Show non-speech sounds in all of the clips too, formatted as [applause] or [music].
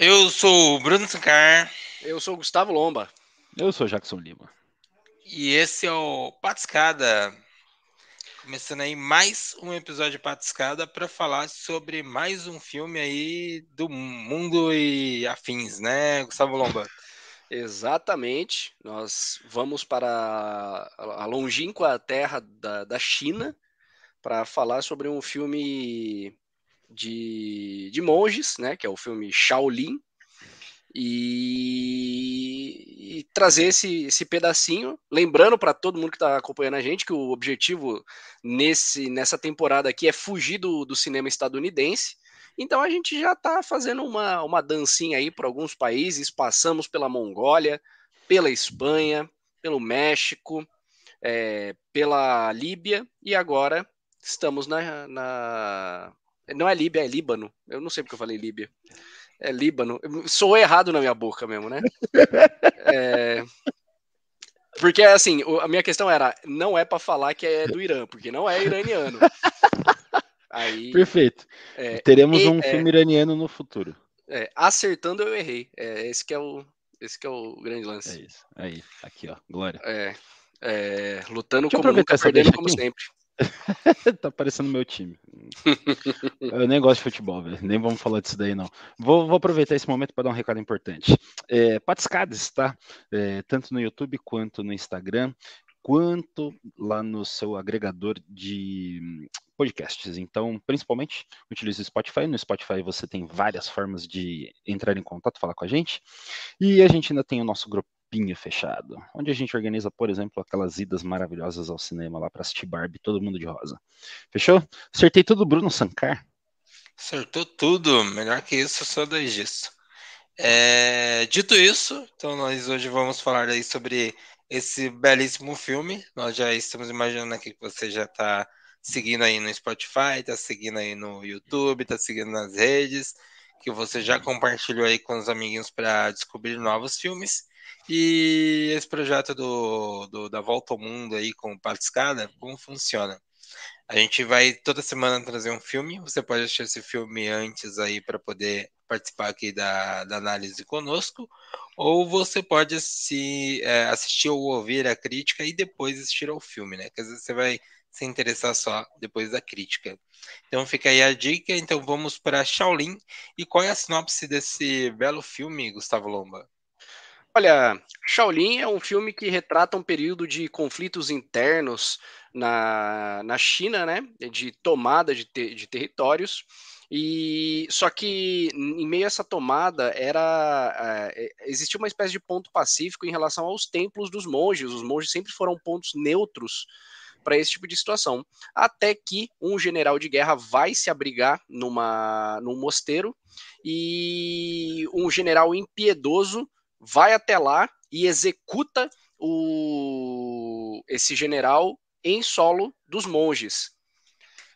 Eu sou o Bruno Sancar. Eu sou o Gustavo Lomba. Eu sou o Jackson Lima. E esse é o Patiscada. Começando aí mais um episódio de Patiscada para falar sobre mais um filme aí do mundo e afins, né, Gustavo Lomba? [laughs] Exatamente. Nós vamos para a longínqua terra da, da China para falar sobre um filme de, de monges, né, que é o filme Shaolin, e, e trazer esse, esse pedacinho, lembrando para todo mundo que está acompanhando a gente que o objetivo nesse, nessa temporada aqui é fugir do, do cinema estadunidense. Então a gente já está fazendo uma, uma dancinha aí para alguns países, passamos pela Mongólia, pela Espanha, pelo México, é, pela Líbia e agora estamos na, na, Não é Líbia, é Líbano. Eu não sei porque eu falei Líbia. É Líbano. Sou errado na minha boca mesmo, né? [laughs] É... Porque, assim, a minha questão era: não é para falar que é do Irã, porque não é iraniano. Aí, Perfeito. É, Teremos e, um é, filme iraniano no futuro. É, acertando, eu errei. É, esse que é o, esse que é o grande lance. É isso. Aí, aqui, ó. Glória. É, é lutando como nunca, perdendo como sempre. [laughs] tá parecendo meu time. [laughs] Eu nem gosto de futebol, velho. Nem vamos falar disso daí, não. Vou, vou aproveitar esse momento para dar um recado importante. É, Patiscades, tá? É, tanto no YouTube quanto no Instagram, quanto lá no seu agregador de podcasts. Então, principalmente, utilize o Spotify. No Spotify você tem várias formas de entrar em contato, falar com a gente. E a gente ainda tem o nosso grupo grupinho fechado, onde a gente organiza, por exemplo, aquelas idas maravilhosas ao cinema lá para assistir Barbie, todo mundo de rosa. Fechou? Acertei tudo, Bruno Sancar. Acertou tudo, melhor que isso, só dois disso. É, dito isso, então nós hoje vamos falar aí sobre esse belíssimo filme. Nós já estamos imaginando aqui que você já está seguindo aí no Spotify, está seguindo aí no YouTube, está seguindo nas redes, que você já compartilhou aí com os amiguinhos para descobrir novos filmes. E esse projeto do, do, da Volta ao Mundo aí com o Patiscada, como funciona? A gente vai toda semana trazer um filme. Você pode assistir esse filme antes aí para poder participar aqui da, da análise conosco, ou você pode se, é, assistir ou ouvir a crítica e depois assistir ao filme, né? Que às vezes você vai se interessar só depois da crítica. Então fica aí a dica. Então vamos para Shaolin. E qual é a sinopse desse belo filme, Gustavo Lomba? Olha, Shaolin é um filme que retrata um período de conflitos internos na, na China, né? De tomada de, de territórios. E só que em meio a essa tomada era é, existia uma espécie de ponto pacífico em relação aos templos dos monges. Os monges sempre foram pontos neutros para esse tipo de situação. Até que um general de guerra vai se abrigar numa, num mosteiro e um general impiedoso vai até lá e executa o, esse general em solo dos monges.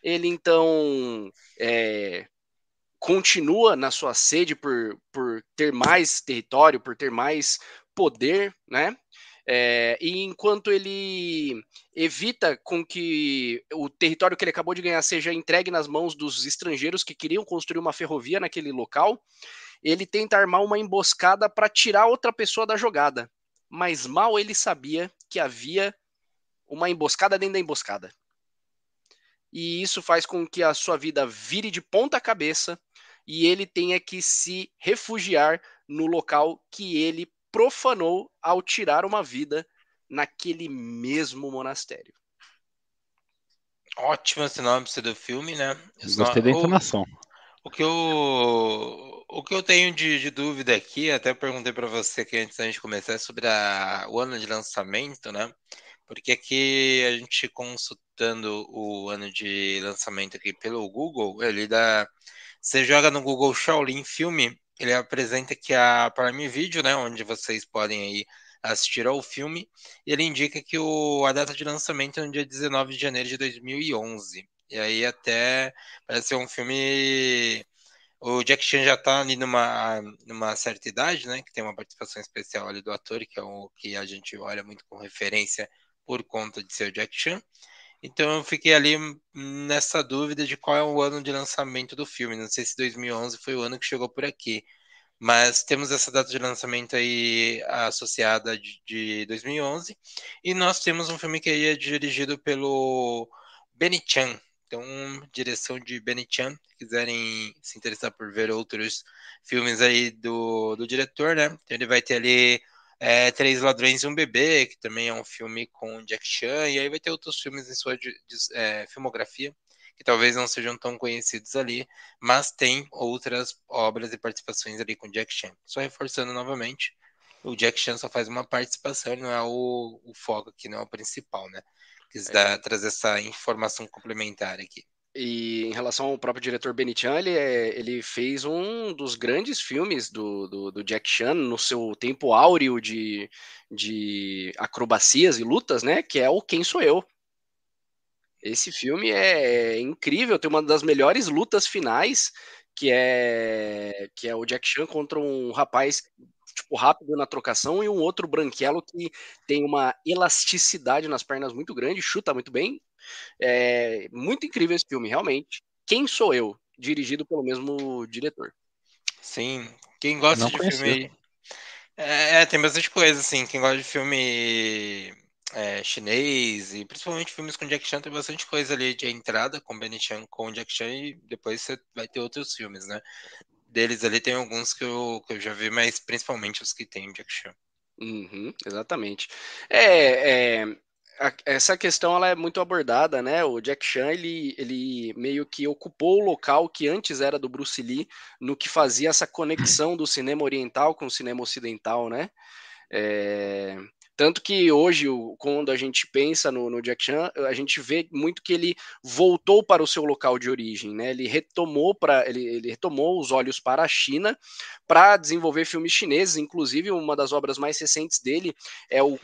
Ele então é, continua na sua sede por, por ter mais território, por ter mais poder, né? É, e enquanto ele evita com que o território que ele acabou de ganhar seja entregue nas mãos dos estrangeiros que queriam construir uma ferrovia naquele local, ele tenta armar uma emboscada para tirar outra pessoa da jogada. Mas mal ele sabia que havia uma emboscada dentro da emboscada. E isso faz com que a sua vida vire de ponta cabeça e ele tenha que se refugiar no local que ele profanou ao tirar uma vida naquele mesmo monastério. Ótima sinopse do filme, né? Gostei da entonação. O, o que eu o que eu tenho de, de dúvida aqui, até perguntei para você que antes da gente começar, é sobre a, o ano de lançamento, né? Porque aqui a gente consultando o ano de lançamento aqui pelo Google, ele dá. Você joga no Google Shaolin Filme, ele apresenta aqui a Prime Video, né? Onde vocês podem aí assistir ao filme. E ele indica que o, a data de lançamento é no dia 19 de janeiro de 2011. E aí até parece ser um filme o Jack Chan já tá ali numa, numa certa idade, né? Que tem uma participação especial ali do ator, que é o que a gente olha muito com referência por conta de ser o Jack Chan. Então eu fiquei ali nessa dúvida de qual é o ano de lançamento do filme. Não sei se 2011 foi o ano que chegou por aqui. Mas temos essa data de lançamento aí associada de, de 2011. E nós temos um filme que é dirigido pelo Benny Chan. Então, direção de Benny Chan. Se quiserem se interessar por ver outros filmes aí do, do diretor, né? Então, ele vai ter ali é, Três Ladrões e um Bebê, que também é um filme com Jack Chan. E aí vai ter outros filmes em sua de, de, é, filmografia que talvez não sejam tão conhecidos ali, mas tem outras obras e participações ali com Jack Chan. Só reforçando novamente, o Jack Chan só faz uma participação, não é o, o foco aqui, não é o principal, né? Quis é. dar, trazer essa informação complementar aqui. E em relação ao próprio diretor Benny Chan, ele, é, ele fez um dos grandes filmes do, do, do, Jack Chan no seu tempo áureo de, de acrobacias e lutas, né? Que é o Quem Sou Eu. Esse filme é incrível, tem uma das melhores lutas finais, que é que é o Jack Chan contra um rapaz tipo rápido na trocação e um outro branquelo que tem uma elasticidade nas pernas muito grande, chuta muito bem. É muito incrível esse filme, realmente. Quem sou eu? Dirigido pelo mesmo diretor. Sim, quem gosta Não de conheci. filme é, é, tem bastante coisa assim. Quem gosta de filme é, chinês e principalmente filmes com Jack Chan tem bastante coisa ali de entrada com Benny Chan com Jack Chan e depois você vai ter outros filmes, né? Deles ali tem alguns que eu, que eu já vi, mas principalmente os que tem Jack Chan. Uhum, exatamente. É, é, a, essa questão ela é muito abordada, né? O Jack Chan ele, ele meio que ocupou o local que antes era do Bruce Lee no que fazia essa conexão do cinema oriental com o cinema ocidental, né? É, tanto que hoje, quando a gente pensa no, no, Jack Chan, a gente vê muito que ele voltou para o seu local de origem, né? Ele retomou para ele, ele, retomou os olhos para a China para desenvolver filmes chineses. Inclusive, uma das obras mais recentes dele é o,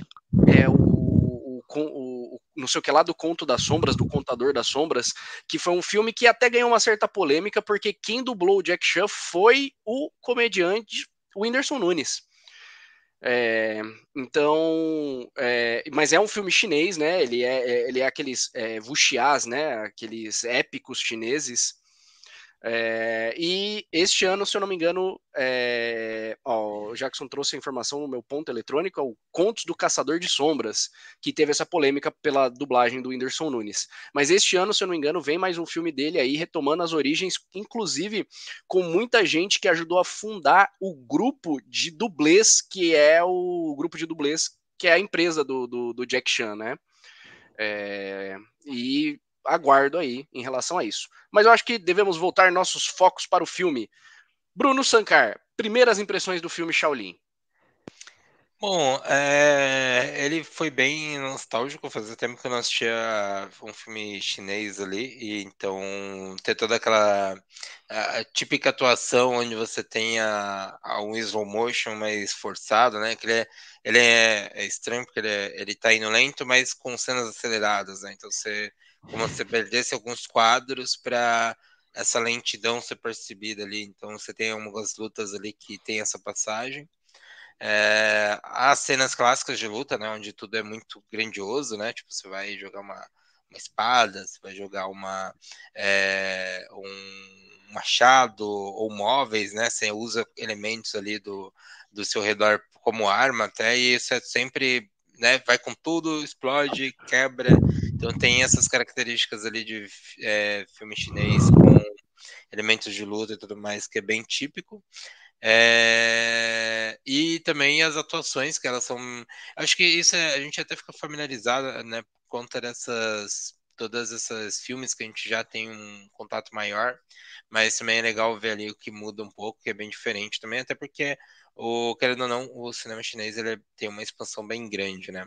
é o, o, o não sei o que lá do Conto das Sombras, do Contador das Sombras, que foi um filme que até ganhou uma certa polêmica, porque quem dublou o Jack Chan foi o comediante Whindersson Nunes. É, então, é, mas é um filme chinês, né? Ele é, é ele é aqueles é, wuxias, né? Aqueles épicos chineses é, e este ano, se eu não me engano, é, ó, o Jackson trouxe a informação no meu ponto eletrônico, é o Contos do Caçador de Sombras, que teve essa polêmica pela dublagem do Whindersson Nunes. Mas este ano, se eu não me engano, vem mais um filme dele aí, retomando as origens, inclusive com muita gente que ajudou a fundar o grupo de dublês, que é o grupo de dublês, que é a empresa do, do, do Jack Chan, né? É, e aguardo aí em relação a isso. Mas eu acho que devemos voltar nossos focos para o filme. Bruno Sankar, primeiras impressões do filme Shaolin. Bom, é, ele foi bem nostálgico, fazia tempo que eu não assistia um filme chinês ali, e então ter toda aquela a, a típica atuação onde você tem a, a, um slow motion mais forçado, né? Que ele é, ele é, é estranho porque ele, é, ele tá indo lento, mas com cenas aceleradas, né? Então você como você perdesse alguns quadros para essa lentidão ser percebida ali. Então você tem algumas lutas ali que tem essa passagem. É, há cenas clássicas de luta, né, onde tudo é muito grandioso, né? Tipo, você vai jogar uma, uma espada, você vai jogar uma é, um machado ou móveis, né? Você usa elementos ali do, do seu redor como arma até, e isso é sempre né, vai com tudo, explode, quebra. Então tem essas características ali de é, filme chinês com elementos de luta e tudo mais que é bem típico. É, e também as atuações que elas são. Acho que isso é, a gente até fica familiarizado, né, por conta dessas todas essas filmes que a gente já tem um contato maior, mas também é legal ver ali o que muda um pouco, que é bem diferente também, até porque o querendo ou não, o cinema chinês ele tem uma expansão bem grande, né?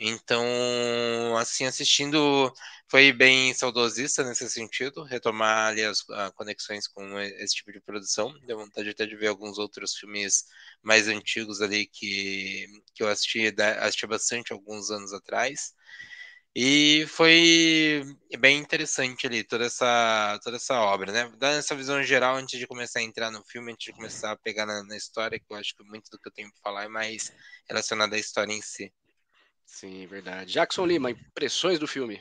Então, assim, assistindo foi bem saudosista nesse sentido, retomar ali as conexões com esse tipo de produção. Deu vontade até de ver alguns outros filmes mais antigos ali que, que eu assisti, assisti bastante alguns anos atrás. E foi bem interessante ali toda essa, toda essa obra, né? Dando essa visão geral antes de começar a entrar no filme, antes de começar a pegar na, na história, que eu acho que muito do que eu tenho para falar é mais relacionado à história em si. Sim, verdade. Jackson Lima, impressões do filme.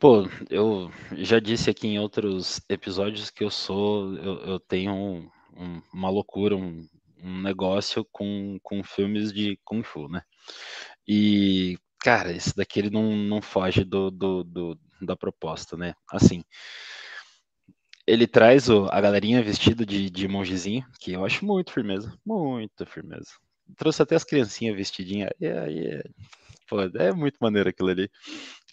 Pô, eu já disse aqui em outros episódios que eu sou, eu, eu tenho um, um, uma loucura, um, um negócio com, com filmes de Kung Fu, né? E, cara, esse daqui ele não, não foge do, do, do da proposta, né? Assim, ele traz o, a galerinha vestida de, de mongezinho, que eu acho muito firmeza, muito firmeza. Trouxe até as criancinhas vestidinhas, aí é, Pô, é muito maneiro aquilo ali.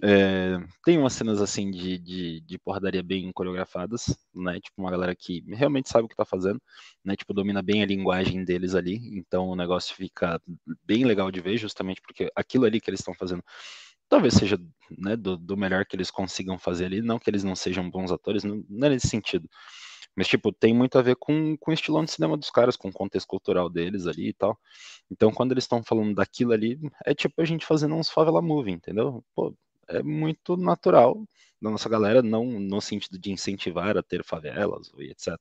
É, tem umas cenas assim de, de, de porradaria bem coreografadas, né? Tipo, uma galera que realmente sabe o que tá fazendo, né? Tipo, domina bem a linguagem deles ali. Então o negócio fica bem legal de ver, justamente porque aquilo ali que eles estão fazendo talvez seja né, do, do, melhor que eles consigam fazer ali. Não que eles não sejam bons atores, não, não é nesse sentido. Mas, tipo, tem muito a ver com, com o estilão de cinema dos caras, com o contexto cultural deles ali e tal. Então, quando eles estão falando daquilo ali, é tipo a gente fazendo uns favela movie, entendeu? Pô, é muito natural da nossa galera, não no sentido de incentivar a ter favelas e etc.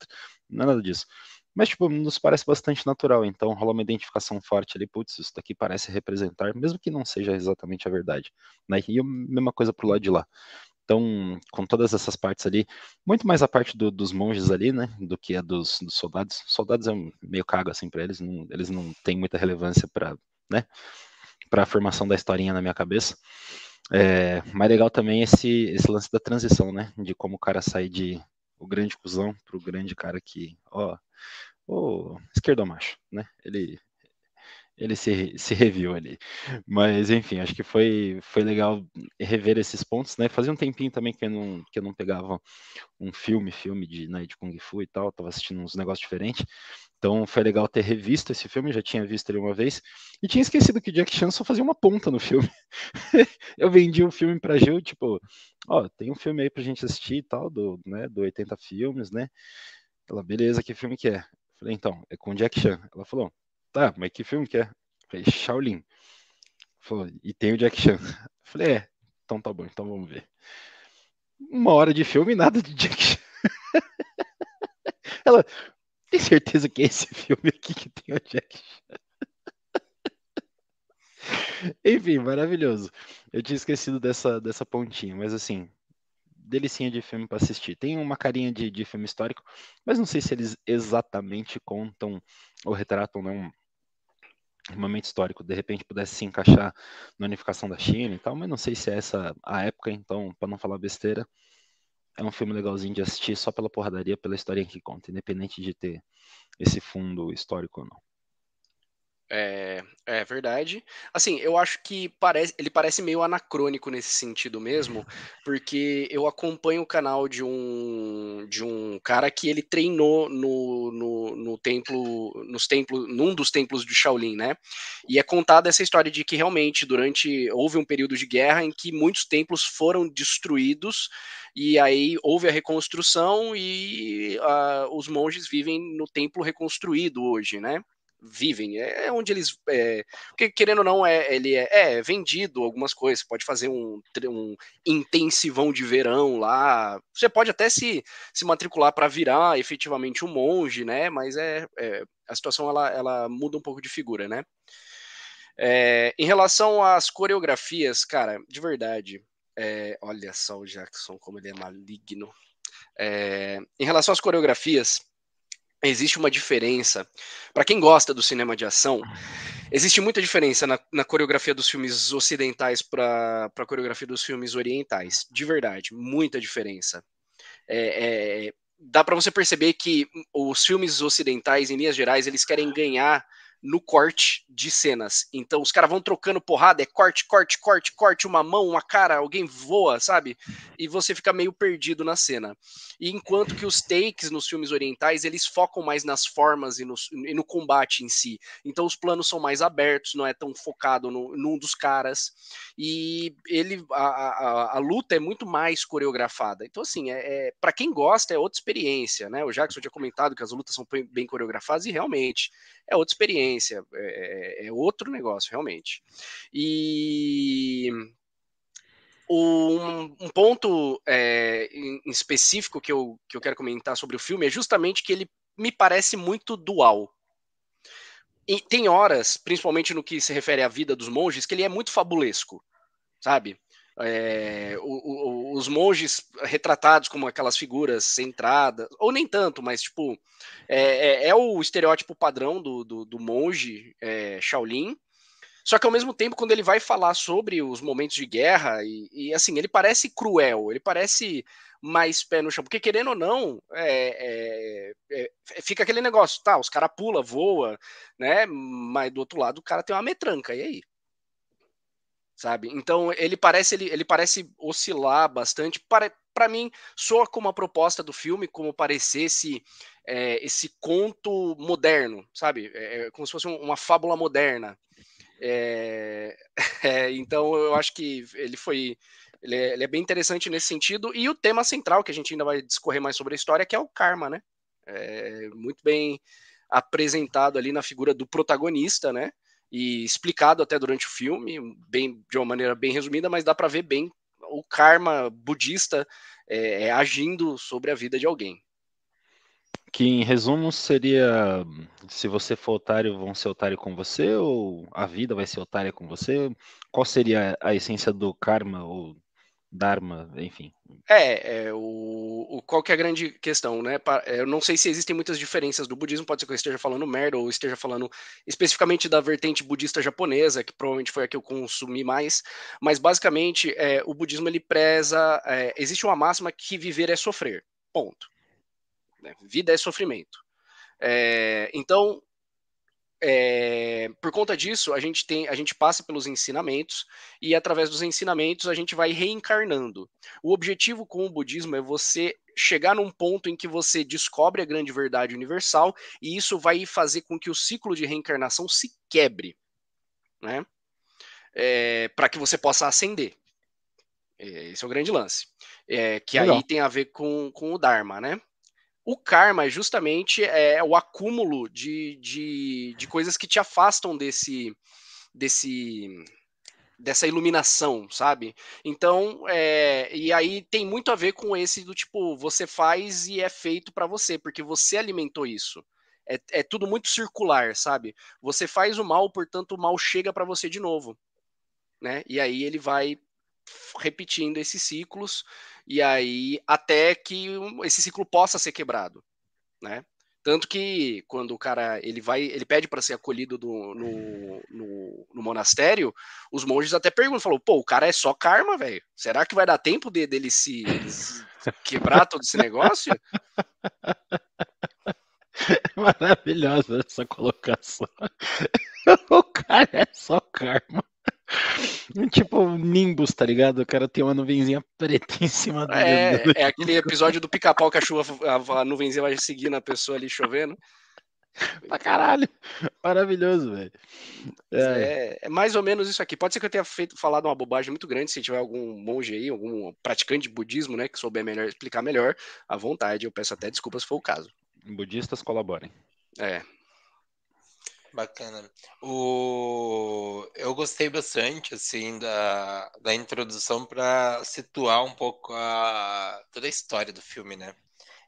Não é nada disso. Mas, tipo, nos parece bastante natural, então rola uma identificação forte ali, putz, isso daqui parece representar, mesmo que não seja exatamente a verdade. Né? E a mesma coisa pro lado de lá. Então, com todas essas partes ali, muito mais a parte do, dos monges ali, né, do que a dos, dos soldados. Soldados é meio cago assim para eles, não, eles não têm muita relevância para, né, para a formação da historinha na minha cabeça. É, legal também esse, esse lance da transição, né, de como o cara sai de o grande cuzão pro grande cara que, ó, o esquerdo macho, né, ele ele se, se reviu ali. Mas, enfim, acho que foi, foi legal rever esses pontos, né? Fazia um tempinho também que eu não, que eu não pegava um filme, filme de, né, de Kung Fu e tal, tava assistindo uns negócios diferentes. Então foi legal ter revisto esse filme, já tinha visto ele uma vez, e tinha esquecido que Jack Chan só fazia uma ponta no filme. [laughs] eu vendi o filme pra Gil, tipo, ó, tem um filme aí pra gente assistir e tal, do, né, do 80 filmes, né? Ela, beleza, que filme que é? Falei, então, é com Jack Chan. Ela falou, tá, mas que filme que é? Falei, Shaolin. Falou, e tem o Jack Chan. [laughs] Falei, é, então tá bom, então vamos ver. Uma hora de filme e nada de Jack Chan. [laughs] Ela, tem certeza que é esse filme aqui que tem o Jack Chan? [laughs] Enfim, maravilhoso. Eu tinha esquecido dessa, dessa pontinha, mas assim, delicinha de filme para assistir. Tem uma carinha de, de filme histórico, mas não sei se eles exatamente contam ou retratam né, um momento histórico. De repente pudesse se encaixar na unificação da China e tal, mas não sei se é essa a época, então, para não falar besteira, é um filme legalzinho de assistir só pela porradaria, pela história que conta, independente de ter esse fundo histórico ou não. É, é verdade. Assim, eu acho que parece, ele parece meio anacrônico nesse sentido mesmo, [laughs] porque eu acompanho o canal de um de um cara que ele treinou no, no, no templo, nos templos, num dos templos de Shaolin, né? E é contada essa história de que realmente durante houve um período de guerra em que muitos templos foram destruídos e aí houve a reconstrução e uh, os monges vivem no templo reconstruído hoje, né? Vivem, é, é onde eles. É, porque, querendo ou não, é, ele é, é vendido algumas coisas. Pode fazer um, um intensivão de verão lá. Você pode até se, se matricular para virar efetivamente um monge, né? Mas é, é, a situação ela, ela muda um pouco de figura, né? É, em relação às coreografias, cara, de verdade, é, olha só o Jackson, como ele é maligno. É, em relação às coreografias, existe uma diferença. Para quem gosta do cinema de ação, existe muita diferença na, na coreografia dos filmes ocidentais para a coreografia dos filmes orientais. De verdade, muita diferença. É, é, dá para você perceber que os filmes ocidentais, em linhas gerais, eles querem ganhar no corte de cenas. Então os caras vão trocando porrada, é corte, corte, corte, corte, uma mão, uma cara, alguém voa, sabe? E você fica meio perdido na cena. E enquanto que os takes nos filmes orientais, eles focam mais nas formas e no, e no combate em si. Então os planos são mais abertos, não é tão focado no, num dos caras. E ele a, a, a luta é muito mais coreografada. Então, assim, é, é para quem gosta, é outra experiência, né? O Jackson tinha comentado que as lutas são bem coreografadas, e realmente é outra experiência, é, é, é outro negócio, realmente. E um, um ponto é, em específico que eu, que eu quero comentar sobre o filme é justamente que ele me parece muito dual. E tem horas, principalmente no que se refere à vida dos monges, que ele é muito fabulesco, sabe? é, o, o, os monges retratados como aquelas figuras centradas, ou nem tanto, mas tipo, é, é, é o estereótipo padrão do, do, do monge é, Shaolin. Só que ao mesmo tempo, quando ele vai falar sobre os momentos de guerra, e, e assim, ele parece cruel, ele parece mais pé no chão, porque querendo ou não, é, é, é, fica aquele negócio, tá, os caras pula, voa, né, mas do outro lado o cara tem uma metranca, e aí? Sabe? Então ele parece ele, ele parece oscilar bastante. Para para mim soa como a proposta do filme, como parecesse é, esse conto moderno, sabe? É, é como se fosse uma fábula moderna. É, [laughs] é, então eu acho que ele foi ele é, ele é, bem interessante nesse sentido e o tema central que a gente ainda vai discorrer mais sobre a história que é o karma, né? É muito bem apresentado ali na figura do protagonista, né? E explicado até durante o filme, bem de uma maneira bem resumida, mas dá para ver bem o karma budista é, é, agindo sobre a vida de alguém. Que em resumo seria: se você for otário, vão ser otário com você, ou a vida vai ser otária com você? Qual seria a essência do karma ou Dharma, enfim. É, é o, o, qual que é a grande questão, né? Eu não sei se existem muitas diferenças do budismo, pode ser que eu esteja falando merda, ou esteja falando especificamente da vertente budista japonesa, que provavelmente foi a que eu consumi mais, mas basicamente é, o budismo ele preza, é, existe uma máxima que viver é sofrer, ponto. Né? Vida é sofrimento. É, então, é, por conta disso, a gente tem, a gente passa pelos ensinamentos e através dos ensinamentos a gente vai reencarnando. O objetivo com o budismo é você chegar num ponto em que você descobre a grande verdade universal e isso vai fazer com que o ciclo de reencarnação se quebre, né? É, para que você possa ascender. É, esse é o grande lance. É, que Legal. aí tem a ver com, com o Dharma, né? O karma justamente é o acúmulo de, de, de coisas que te afastam desse, desse dessa iluminação, sabe? Então, é, e aí tem muito a ver com esse do tipo, você faz e é feito para você, porque você alimentou isso. É, é, tudo muito circular, sabe? Você faz o mal, portanto, o mal chega para você de novo, né? E aí ele vai repetindo esses ciclos e aí até que esse ciclo possa ser quebrado, né? Tanto que quando o cara ele vai, ele pede para ser acolhido do, no, no, no, monastério, os monges até perguntam, falou, pô, o cara é só karma, velho. Será que vai dar tempo de, dele se, se quebrar todo esse negócio? [laughs] Maravilhosa essa colocação. [laughs] o cara é só karma. [laughs] Tipo Nimbus, tá ligado? O cara tem uma nuvenzinha preta em cima do É, é aquele episódio do pica-pau que a chuva, a, a nuvenzinha vai seguir na pessoa ali chovendo. Pra caralho. Maravilhoso, velho. É. é. É, mais ou menos isso aqui. Pode ser que eu tenha feito, falado uma bobagem muito grande. Se tiver algum monge aí, algum praticante de budismo, né, que souber melhor explicar melhor, à vontade. Eu peço até desculpas se for o caso. Budistas colaborem. É. Bacana. O... Eu gostei bastante, assim, da, da introdução para situar um pouco a... toda a história do filme, né?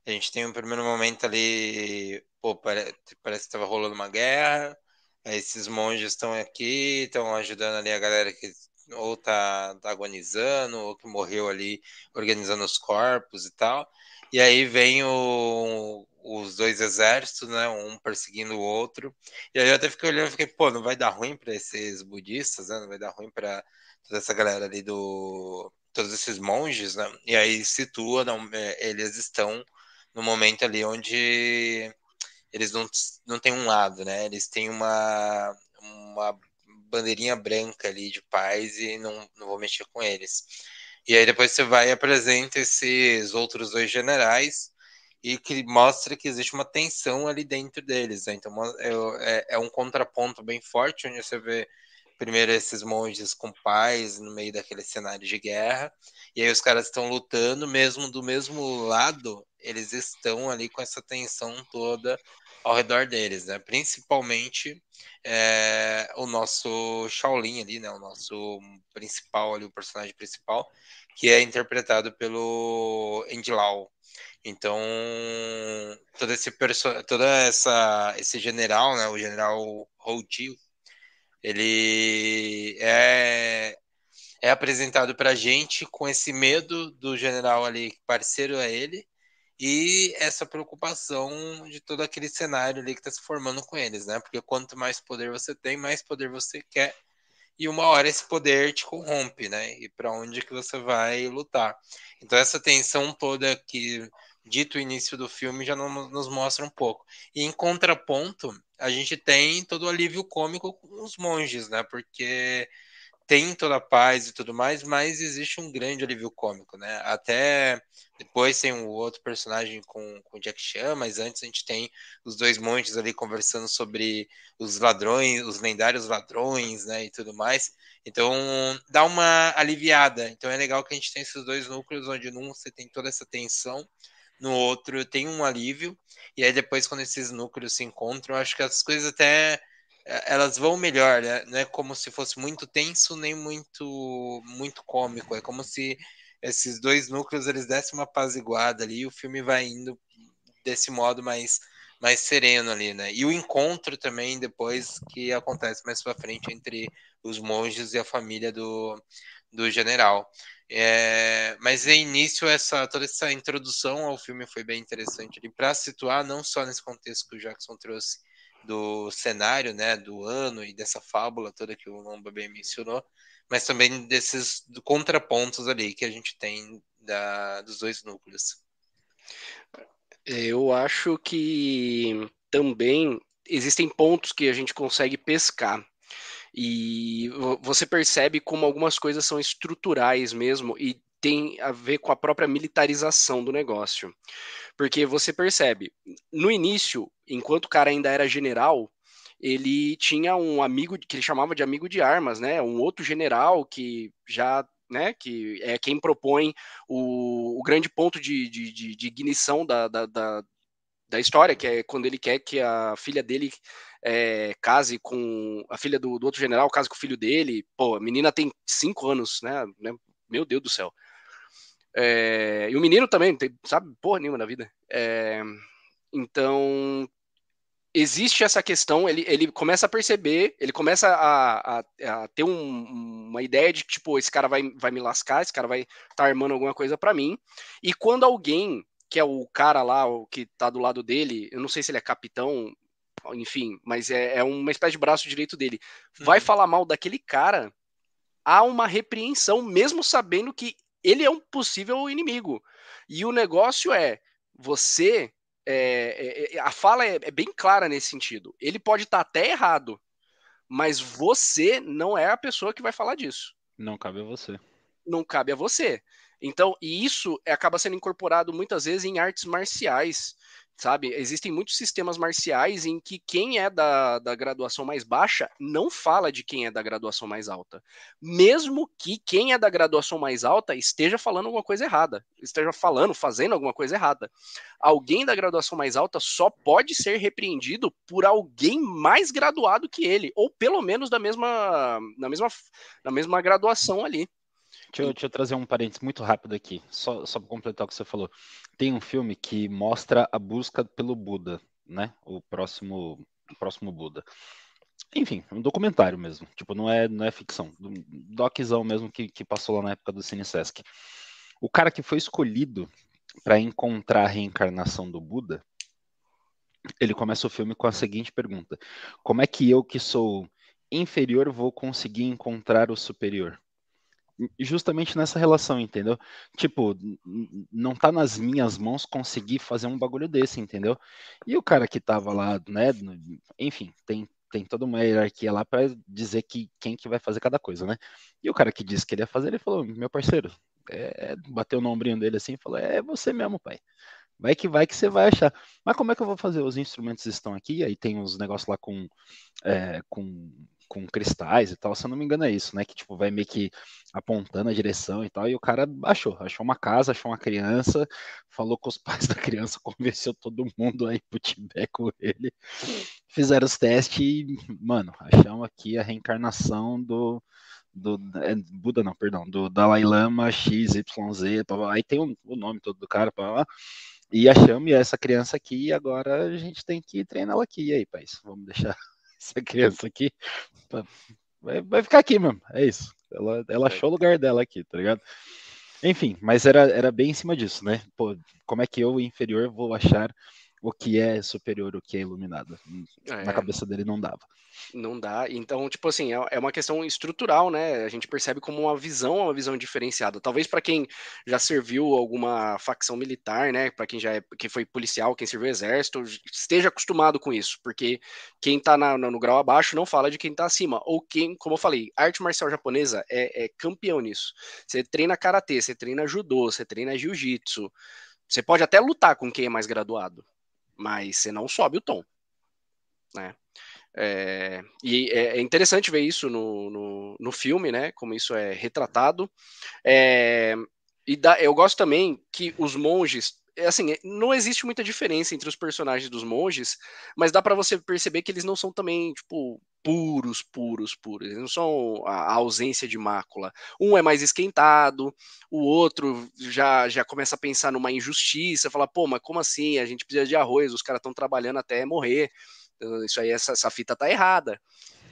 A gente tem um primeiro momento ali, pô, parece, parece que estava rolando uma guerra, esses monges estão aqui, estão ajudando ali a galera que ou tá, tá agonizando, ou que morreu ali organizando os corpos e tal. E aí vem o, os dois exércitos, né? Um perseguindo o outro. E aí eu até fiquei olhando e fiquei, pô, não vai dar ruim para esses budistas, né? Não vai dar ruim para toda essa galera ali do. Todos esses monges, né? E aí situa, não, é, eles estão no momento ali onde eles não, não têm um lado, né? Eles têm uma, uma bandeirinha branca ali de paz e não, não vou mexer com eles. E aí depois você vai e apresenta esses outros dois generais e que mostra que existe uma tensão ali dentro deles. Né? Então é, é, um contraponto bem forte, onde você vê primeiro esses monges com paz no meio daquele cenário de guerra, e aí os caras estão lutando, mesmo do mesmo lado, eles estão ali com essa tensão toda ao redor deles, né? Principalmente é, o nosso Shaolin ali, né? O nosso principal ali, o personagem principal, que é interpretado pelo Andy Lau. Então, todo esse toda essa esse general, né, o general Hou ele é é apresentado pra gente com esse medo do general ali, parceiro a ele, e essa preocupação de todo aquele cenário ali que está se formando com eles, né? Porque quanto mais poder você tem, mais poder você quer, e uma hora esse poder te corrompe, né? E para onde que você vai lutar? Então essa tensão toda que dito o início do filme já nos mostra um pouco. E em contraponto, a gente tem todo o alívio cômico com os monges, né? Porque tem toda a paz e tudo mais, mas existe um grande alívio cômico, né? Até depois tem um outro personagem com, com Jack Chan, mas antes a gente tem os dois monges ali conversando sobre os ladrões, os lendários ladrões, né? E tudo mais. Então dá uma aliviada. Então é legal que a gente tem esses dois núcleos, onde num você tem toda essa tensão, no outro tem um alívio, e aí depois, quando esses núcleos se encontram, acho que as coisas até elas vão melhor, né? Não é como se fosse muito tenso nem muito muito cômico. É como se esses dois núcleos eles dessem uma apaziguada ali e o filme vai indo desse modo mais mais sereno ali, né? E o encontro também depois que acontece mais para frente entre os monges e a família do, do general. É, mas de início essa toda essa introdução ao filme foi bem interessante para situar não só nesse contexto que o Jackson trouxe do cenário, né, do ano e dessa fábula toda que o Lomba bem mencionou, mas também desses contrapontos ali que a gente tem da, dos dois núcleos. Eu acho que também existem pontos que a gente consegue pescar. E você percebe como algumas coisas são estruturais mesmo e tem a ver com a própria militarização do negócio. Porque você percebe, no início, enquanto o cara ainda era general, ele tinha um amigo que ele chamava de amigo de armas, né? Um outro general que já, né? Que é quem propõe o, o grande ponto de, de, de, de ignição da, da, da, da, história, que é quando ele quer que a filha dele é, case com a filha do, do, outro general, case com o filho dele. Pô, a menina tem cinco anos, né? Meu Deus do céu. É, e o menino também, tem, sabe porra nenhuma na vida. É, então, existe essa questão, ele, ele começa a perceber, ele começa a, a, a ter um, uma ideia de que, tipo, esse cara vai, vai me lascar, esse cara vai estar tá armando alguma coisa para mim. E quando alguém, que é o cara lá, o que tá do lado dele, eu não sei se ele é capitão, enfim, mas é, é uma espécie de braço direito dele, vai uhum. falar mal daquele cara, há uma repreensão, mesmo sabendo que ele é um possível inimigo. E o negócio é, você. É, é, é a fala é, é, bem clara nesse sentido. Ele pode estar tá até errado, mas você não é a pessoa que vai falar disso. Não cabe a você. Não cabe a você. Então, e isso acaba sendo incorporado muitas vezes em artes marciais sabe? Existem muitos sistemas marciais em que quem é da, da graduação mais baixa não fala de quem é da graduação mais alta. Mesmo que quem é da graduação mais alta esteja falando alguma coisa errada, esteja falando, fazendo alguma coisa errada. Alguém da graduação mais alta só pode ser repreendido por alguém mais graduado que ele, ou pelo menos da mesma, na mesma, na mesma graduação ali. Deixa eu, deixa eu, trazer um parênteses muito rápido aqui, só, só para completar o que você falou. Tem um filme que mostra a busca pelo Buda, né? O próximo, o próximo Buda. Enfim, um documentário mesmo. Tipo, não é, não é ficção. Doczão mesmo que, que passou lá na época do Cine Sesc. O cara que foi escolhido para encontrar a reencarnação do Buda, ele começa o filme com a seguinte pergunta: Como é que eu, que sou inferior, vou conseguir encontrar o superior? Justamente nessa relação, entendeu? Tipo, não tá nas minhas mãos conseguir fazer um bagulho desse, entendeu? E o cara que tava lá, né, enfim, tem tem toda uma hierarquia lá para dizer que quem que vai fazer cada coisa, né? E o cara que disse que ele ia fazer, ele falou: "Meu parceiro, é, bateu no ombrinho dele assim falou: "É você mesmo, pai. Vai que vai que você vai achar. Mas como é que eu vou fazer? Os instrumentos estão aqui, aí tem os negócios lá com, é, com com cristais e tal, se eu não me engano é isso, né? Que tipo vai meio que apontando a direção e tal, e o cara achou, achou uma casa, achou uma criança, falou com os [laughs] pais da criança, convenceu todo mundo aí pro Tibete com ele, fizeram os testes e, mano, achamos aqui a reencarnação do do é, Buda não, perdão, do Dalai Lama XYZ, aí tem o, o nome todo do cara, pá, e achamos essa criança aqui e agora a gente tem que treiná-la aqui, e aí, pais, vamos deixar essa criança aqui vai, vai ficar aqui mesmo. É isso. Ela, ela achou o lugar dela aqui, tá ligado? Enfim, mas era, era bem em cima disso, né? Pô, como é que eu, inferior, vou achar o que é superior, o que é iluminado? É. Na cabeça dele não dava. Não dá. Então, tipo assim, é, é uma questão estrutural, né? A gente percebe como uma visão, uma visão diferenciada. Talvez para quem já serviu alguma facção militar, né? Para quem já é, quem foi policial, quem serviu exército, esteja acostumado com isso, porque quem tá na, no grau abaixo não fala de quem tá acima. Ou quem, como eu falei, arte marcial japonesa é, é campeão nisso. Você treina karatê, você treina judô, você treina jiu-jitsu. Você pode até lutar com quem é mais graduado, mas você não sobe o tom, né? É, e é, é interessante ver isso no, no, no, filme, né? Como isso é retratado. É, e dá, eu gosto também que os monges. É assim, não existe muita diferença entre os personagens dos monges, mas dá para você perceber que eles não são também, tipo, puros, puros, puros. Eles não são a ausência de mácula. Um é mais esquentado, o outro já, já começa a pensar numa injustiça, fala, pô, mas como assim? A gente precisa de arroz, os caras estão trabalhando até morrer isso aí, essa, essa fita tá errada,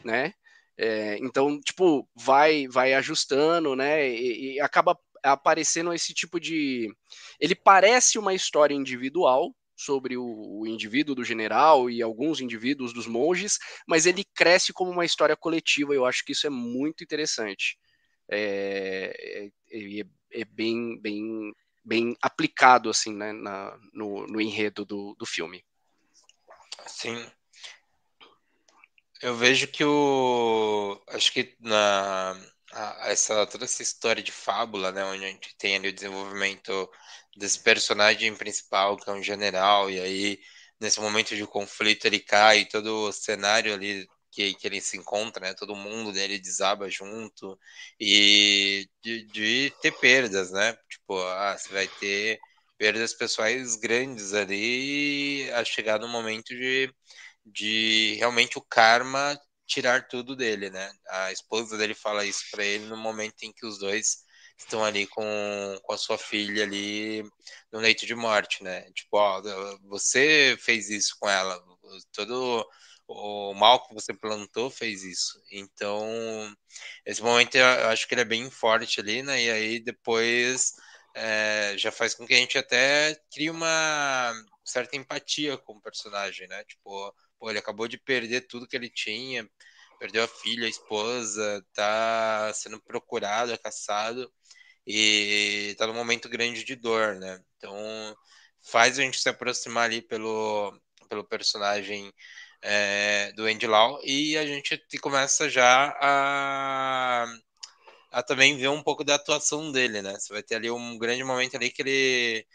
né? É, então, tipo, vai vai ajustando, né? E, e, acaba aparecendo esse tipo de. Ele parece uma história individual sobre o, o, indivíduo do general e alguns indivíduos dos monges, mas ele cresce como uma história coletiva. Eu acho que isso é muito interessante. É, é, é bem, bem, bem aplicado assim, né, na, no, no enredo do, do filme. Sim, eu vejo que o. Acho que na. Essa, toda essa história de fábula, né? Onde a gente tem ali o desenvolvimento desse personagem principal, que é um general, e aí, nesse momento de conflito, ele cai, todo o cenário ali que, que ele se encontra, né? Todo mundo dele desaba junto, e de, de ter perdas, né? Tipo, ah, você vai ter perdas pessoais grandes ali a chegar no momento de de realmente o karma tirar tudo dele, né? A esposa dele fala isso para ele no momento em que os dois estão ali com, com a sua filha ali no leito de morte, né? Tipo, ó, você fez isso com ela, todo o mal que você plantou fez isso. Então, esse momento eu acho que ele é bem forte ali, né? E aí depois é, já faz com que a gente até crie uma certa empatia com o personagem, né? Tipo, Pô, ele acabou de perder tudo que ele tinha, perdeu a filha, a esposa, tá sendo procurado, é caçado e tá num momento grande de dor, né? Então faz a gente se aproximar ali pelo, pelo personagem é, do Andy Lau e a gente começa já a, a também ver um pouco da atuação dele, né? Você vai ter ali um grande momento ali que ele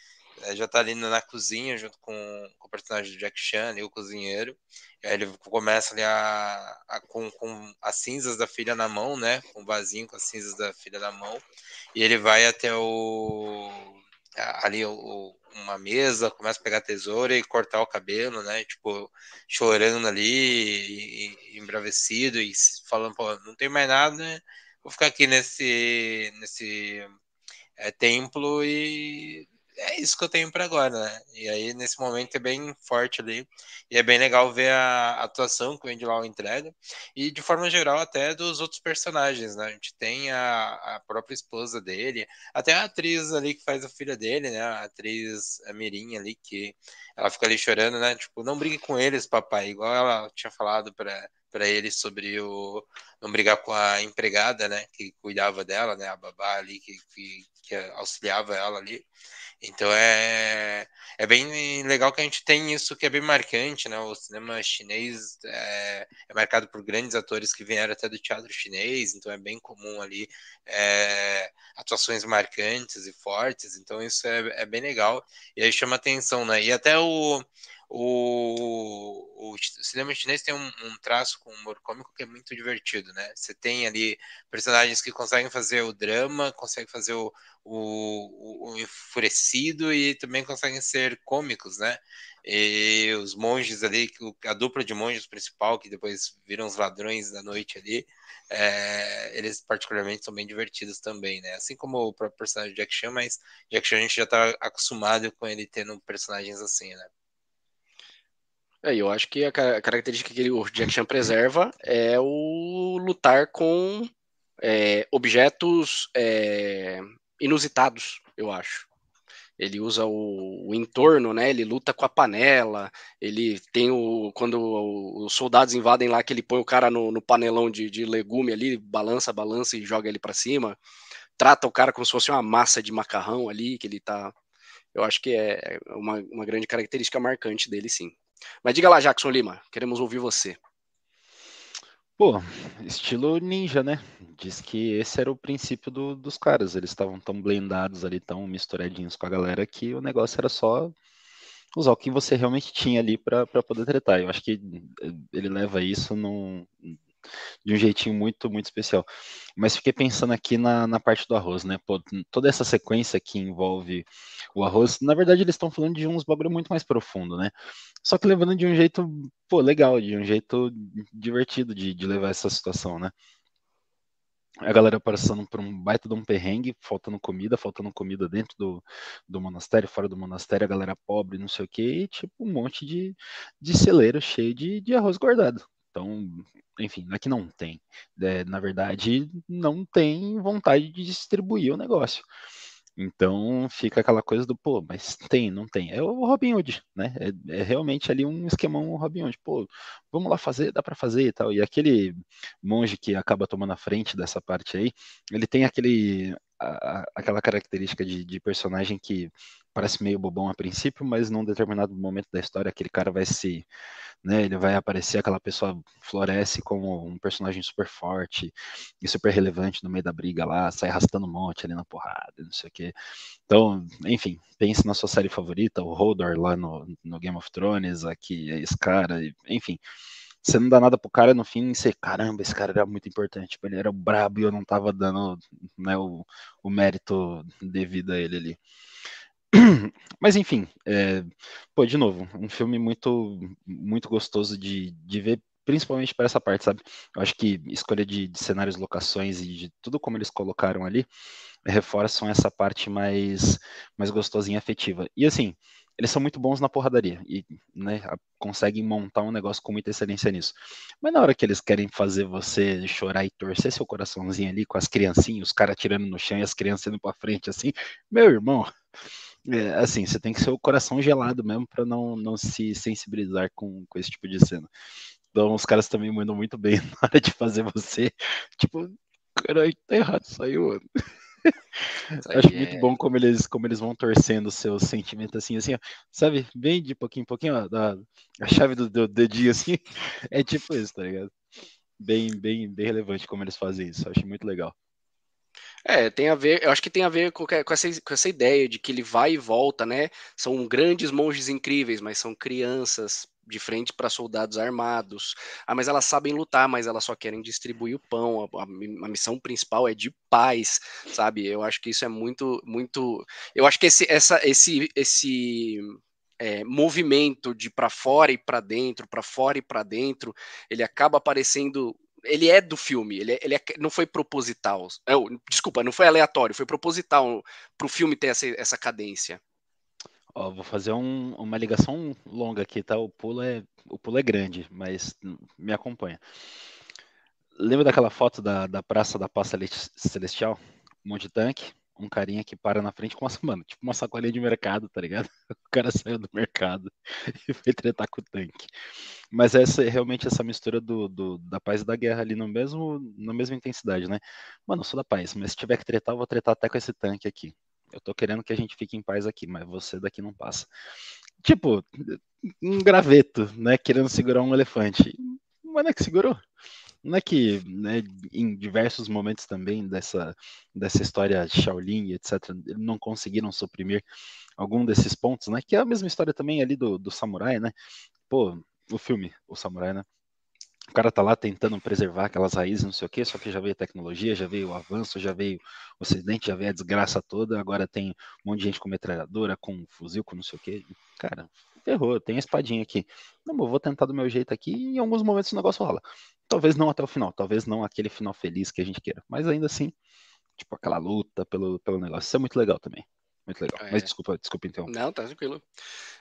já tá ali na cozinha junto com, com o personagem do Jack Chan, ali, o cozinheiro. E aí ele começa ali a, a com, com as cinzas da filha na mão, né? Com o vasinho com as cinzas da filha na mão. E ele vai até o ali o, uma mesa, começa a pegar tesoura e cortar o cabelo, né? Tipo, chorando ali, e, e, embravecido e falando, pô, não tem mais nada, né? Vou ficar aqui nesse, nesse é, templo e é isso que eu tenho para agora, né? E aí, nesse momento, é bem forte ali. E é bem legal ver a atuação que o Andy Lau entrega. E, de forma geral, até dos outros personagens, né? A gente tem a, a própria esposa dele, até a atriz ali que faz a filha dele, né? A atriz a ali, que ela fica ali chorando, né? Tipo, não brigue com eles, papai. Igual ela tinha falado para para ele sobre o não brigar com a empregada, né, que cuidava dela, né, a babá ali que, que, que auxiliava ela ali. Então é, é bem legal que a gente tem isso que é bem marcante, né? O cinema chinês é, é marcado por grandes atores que vieram até do teatro chinês, então é bem comum ali é, atuações marcantes e fortes, então isso é, é bem legal e aí chama atenção, né? E até o o, o, cinema chinês tem um, um, traço com humor cômico que é muito divertido, né? Você tem ali personagens que conseguem fazer o drama, conseguem fazer o, o, o enfurecido e também conseguem ser cômicos, né? E os monges ali, a dupla de monges principal, que depois viram os ladrões da noite ali, é, eles particularmente são bem divertidos também, né? Assim como o próprio personagem Jack Chan, mas Jack Chan a gente já tá acostumado com ele tendo personagens assim, né? É, eu acho que a característica que o Jack Chan preserva é o lutar com é, objetos é, inusitados, eu acho. Ele usa o, o, entorno, né? Ele luta com a panela. Ele tem o. Quando os soldados invadem lá, que ele põe o cara no, no panelão de, de, legume ali, balança, balança e joga ele para cima. Trata o cara como se fosse uma massa de macarrão ali, que ele tá. Eu acho que é uma, uma grande característica marcante dele, sim. Mas diga lá, Jackson Lima, queremos ouvir você. Pô, estilo ninja, né? Diz que esse era o princípio do, dos caras. Eles estavam tão blindados ali, tão misturadinhos com a galera, que o negócio era só usar o que você realmente tinha ali para poder tretar. Eu acho que ele leva isso num, de um jeitinho muito, muito especial. Mas fiquei pensando aqui na, na parte do arroz, né? Pô, toda essa sequência que envolve o arroz, na verdade eles estão falando de uns bagulho muito mais profundo, né? Só que levando de um jeito, pô, legal, de um jeito divertido de, de levar essa situação, né? a galera passando por um baita de um perrengue, faltando comida, faltando comida dentro do, do monastério, fora do monastério, a galera pobre, não sei o que, e tipo um monte de, de celeiro cheio de, de arroz guardado. Então, enfim, não é que não tem. É, na verdade, não tem vontade de distribuir o negócio. Então fica aquela coisa do, pô, mas tem, não tem. É o Robin Hood, né? É, é realmente ali um esquemão Robin Hood. Pô, vamos lá fazer, dá para fazer e tal. E aquele monge que acaba tomando a frente dessa parte aí, ele tem aquele, aquela característica de, de personagem que parece meio bobão a princípio, mas num determinado momento da história aquele cara vai se, né, ele vai aparecer, aquela pessoa floresce como um personagem super forte e super relevante no meio da briga lá, sai arrastando um monte ali na porrada, não sei o quê. Então, enfim, pense na sua série favorita, o Hodor lá no, no Game of Thrones, aqui esse cara, enfim você não dá nada pro cara no fim, você, caramba, esse cara era muito importante, tipo, ele era brabo e eu não tava dando né, o, o mérito devido a ele ali. [clears throat] Mas enfim, é, pô, de novo, um filme muito, muito gostoso de, de ver, principalmente para essa parte, sabe? Eu acho que escolha de, de, cenários, locações e de tudo como eles colocaram ali reforçam essa parte mais, mais gostosinha afetiva. E assim, eles são muito bons na porradaria e né, conseguem montar um negócio com muita excelência nisso. Mas na hora que eles querem fazer você chorar e torcer seu coraçãozinho ali com as criancinhas, os caras tirando no chão e as crianças indo para frente assim, meu irmão, é, assim, você tem que ser o coração gelado mesmo para não, não se sensibilizar com, com esse tipo de cena. Então os caras também mandam muito bem [laughs] na hora de fazer você, tipo, caralho, tá errado, saiu. Acho é... muito bom como eles, como eles vão torcendo o seu sentimento assim, assim, ó, sabe? Bem de pouquinho em pouquinho, ó, da, a chave do, do dedinho assim, [laughs] é tipo isso, tá ligado? Bem, bem, bem relevante como eles fazem isso, acho muito legal. É, tem a ver, eu acho que tem a ver com, com, essa, com essa ideia de que ele vai e volta, né? São grandes monges incríveis, mas são crianças de frente para soldados armados. Ah, mas elas sabem lutar, mas elas só querem distribuir o pão. A, a, a, missão principal é de paz, sabe? Eu acho que isso é muito, muito. Eu acho que esse, essa, esse, esse é, movimento de para fora e para dentro, para fora e para dentro, ele acaba aparecendo ele é do filme, ele, é, ele é, não foi proposital. É, desculpa, não foi aleatório, foi proposital para o filme ter essa, essa cadência. Ó, vou fazer um, uma ligação longa aqui, tá? O pulo é, o pulo é grande, mas me acompanha. Lembra daquela foto da, da Praça da Paz Celestial? Um monte de tanque, um carinha que para na frente com uma, [laughs] mano, tipo uma sacolinha de mercado, tá ligado? [laughs] O cara saiu do mercado [laughs] e foi tretar com o tanque. Mas essa realmente essa mistura do, do, da paz e da guerra ali no mesmo, na mesma intensidade, né? Mano, eu sou da paz, mas se tiver que tretar, eu vou tretar até com esse tanque aqui. Eu tô querendo que a gente fique em paz aqui, mas você daqui não passa. Tipo, um graveto, né? Querendo segurar um elefante. Mas não é que segurou não é que né, em diversos momentos também dessa, dessa história Shaolin, etc., não conseguiram suprimir algum desses pontos, né? Que é a mesma história também ali do, do samurai, né? Pô, o filme, o samurai, né? O cara tá lá tentando preservar aquelas raízes, não sei o quê, só que já veio a tecnologia, já veio o avanço, já veio o ocidente, já veio a desgraça toda, agora tem um monte de gente com metralhadora, com fuzil, com não sei o quê. Cara, ferrou, tem a espadinha aqui. Não, eu vou tentar do meu jeito aqui e em alguns momentos o negócio rola. Talvez não até o final, talvez não aquele final feliz que a gente queira, mas ainda assim, tipo aquela luta pelo, pelo negócio, isso é muito legal também. Muito legal. É. Mas desculpa, desculpa então. Não, tá tranquilo.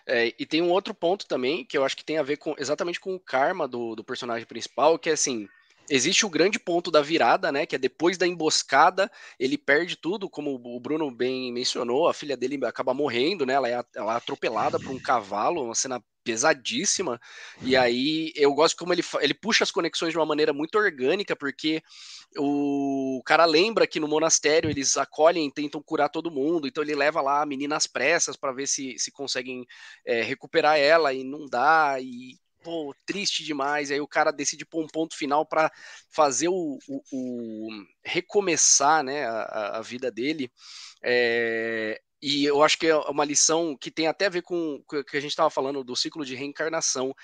É, e tem um outro ponto também que eu acho que tem a ver com exatamente com o karma do, do personagem principal, que é assim, existe o grande ponto da virada, né? Que é depois da emboscada, ele perde tudo, como o Bruno bem mencionou, a filha dele acaba morrendo, né? Ela é, ela é atropelada por um cavalo, uma cena pesadíssima. E aí eu gosto como ele, ele puxa as conexões de uma maneira muito orgânica, porque o cara lembra que no monastério eles acolhem, tentam curar todo mundo, então ele leva lá a menina às pressas para ver se, se conseguem é, recuperar ela e não dá. E pô, triste demais. Aí o cara decide pôr um ponto final para fazer o, o, o, recomeçar né, a, a vida dele. É, e eu acho que é uma lição que tem até a ver com o que a gente estava falando do ciclo de reencarnação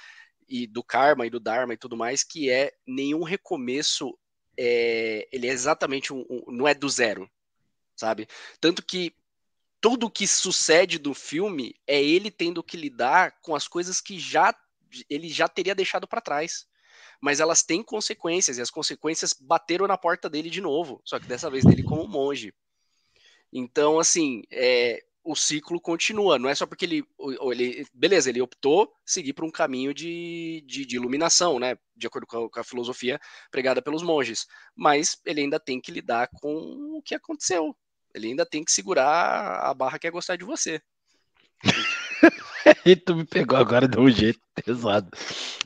e do karma e do dharma e tudo mais, que é nenhum recomeço é, ele é exatamente um, um, não é do zero, sabe? Tanto que tudo que sucede do filme é ele tendo que lidar com as coisas que já ele já teria deixado para trás. Mas elas têm consequências, e as consequências bateram na porta dele de novo, só que dessa vez dele como monge. Então, assim, é, o ciclo continua, não é só porque ele, ele beleza, ele optou seguir por um caminho de, de, de iluminação, né, de acordo com a, com a, filosofia pregada pelos monges, mas ele ainda tem que lidar com o que aconteceu, ele ainda tem que segurar a barra que é gostar de você. [laughs] e tu me pegou agora de um jeito pesado.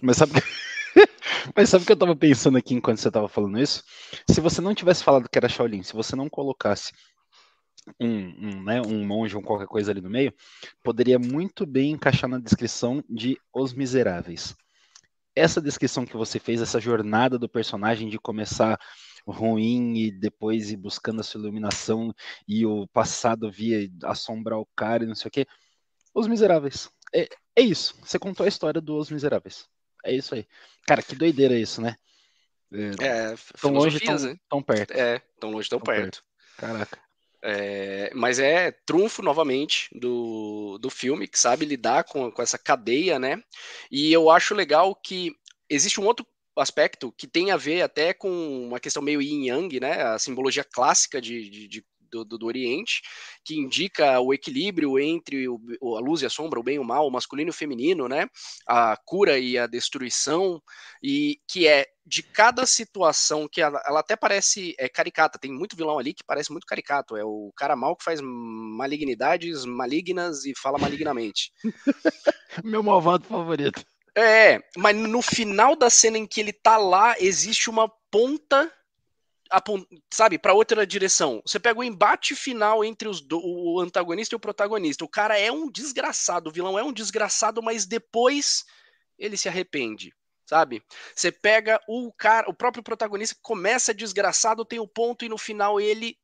Mas sabe [laughs] Mas sabe o que eu tava pensando aqui enquanto você tava falando isso? Se você não tivesse falado que era Shaolin, se você não colocasse um, um, né, um monge ou qualquer coisa ali no meio, poderia muito bem encaixar na descrição de Os Miseráveis. Essa descrição que você fez, essa jornada do personagem de começar ruim e depois ir buscando a sua iluminação e o passado via assombrar o cara e não sei o que, os Miseráveis. É, é isso. Você contou a história dos Miseráveis. É isso aí. Cara, que doideira isso, né? É, é tão longe, tão, né? tão, perto. É, tão longe, tão, tão perto. perto. Caraca. É, mas é trunfo novamente do, do filme, que sabe lidar com, com essa cadeia, né? E eu acho legal que existe um outro aspecto que tem a ver até com uma questão meio yin yang, né? A simbologia clássica de, de, de do, do, do, Oriente, que indica o equilíbrio entre o, a luz e a sombra, o bem e o mal, o masculino e o feminino, né? A cura e a destruição, e que é de cada situação que ela, ela até parece é, caricata, tem muito vilão ali que parece muito caricato, é o cara mal que faz malignidades malignas e fala malignamente. [laughs] Meu malvado favorito. É, mas no final da cena em que ele tá lá, existe uma ponta sabe, para outra direção. Você pega o embate final entre os do, o antagonista e o protagonista. O cara é um desgraçado, o vilão é um desgraçado, mas depois ele se arrepende, sabe? Você pega o cara, o próprio protagonista que começa desgraçado, tem o ponto e no final ele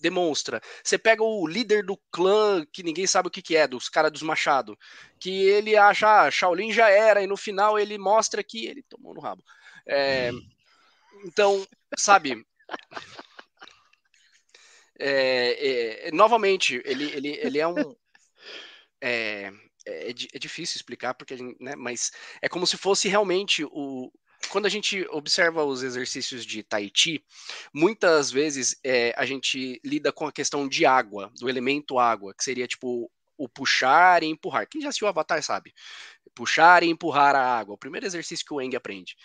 demonstra. Você pega o líder do clã, que ninguém sabe o que, que é, dos caras dos Machado, que ele acha, ah, Shaolin já era, e no final ele mostra que ele tomou no rabo. É, então, sabe, é, é, novamente, ele, ele, ele é um. É, é, é difícil explicar, porque né, mas é como se fosse realmente o. Quando a gente observa os exercícios de Tai Chi, muitas vezes é, a gente lida com a questão de água, do elemento água, que seria tipo o puxar e empurrar. Quem já assistiu Avatar sabe. Puxar e empurrar a água. O primeiro exercício que o Eng aprende.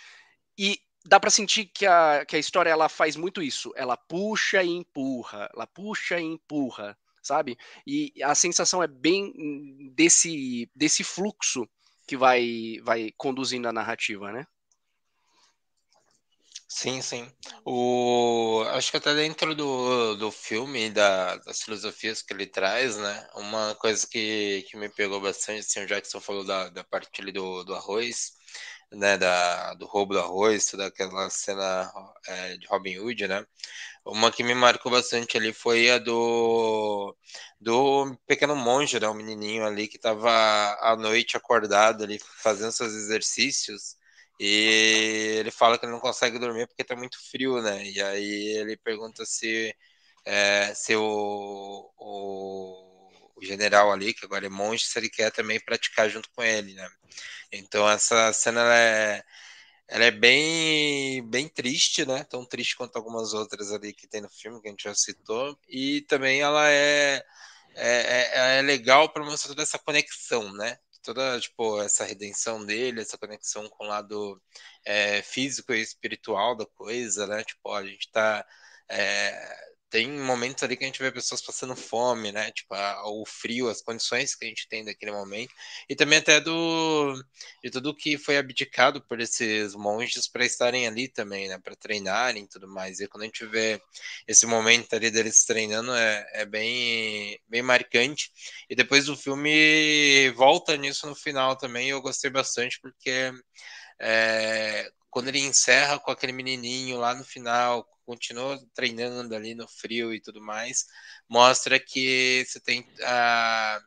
E dá para sentir que a, que a história ela faz muito isso. Ela puxa e empurra, ela puxa e empurra, sabe? E a sensação é bem desse, desse fluxo que vai, vai conduzindo a narrativa, né? Sim, sim. O, acho que até dentro do, do filme, da, das filosofias que ele traz, né? Uma coisa que, que me pegou bastante, assim, o Jackson falou da, da parte ali do, do arroz, né, da, do roubo do arroz, toda aquela cena é, de Robin Hood, né? Uma que me marcou bastante ali foi a do, do pequeno monge, né, o menininho ali que estava à noite acordado ali fazendo seus exercícios e ele fala que ele não consegue dormir porque está muito frio, né? E aí ele pergunta se, é, se o, o o general ali, que agora é monge, se ele quer também praticar junto com ele, né? Então essa cena ela é, ela é bem, bem triste, né? Tão triste quanto algumas outras ali que tem no filme, que a gente já citou. E também ela é, é, é, é legal para mostrar toda essa conexão, né? toda tipo, essa redenção dele, essa conexão com o lado é, físico e espiritual da coisa, né? Tipo, a gente tá. É, tem momentos ali que a gente vê pessoas passando fome, né? Tipo, o frio, as condições que a gente tem daquele momento. E também até do de tudo que foi abdicado por esses monges para estarem ali também, né? Para treinarem e tudo mais. E quando a gente vê esse momento ali deles treinando, é, é bem, bem marcante. E depois o filme volta nisso no final também. Eu gostei bastante porque é, quando ele encerra com aquele menininho lá no final continua treinando ali no frio e tudo mais, mostra que você tem a,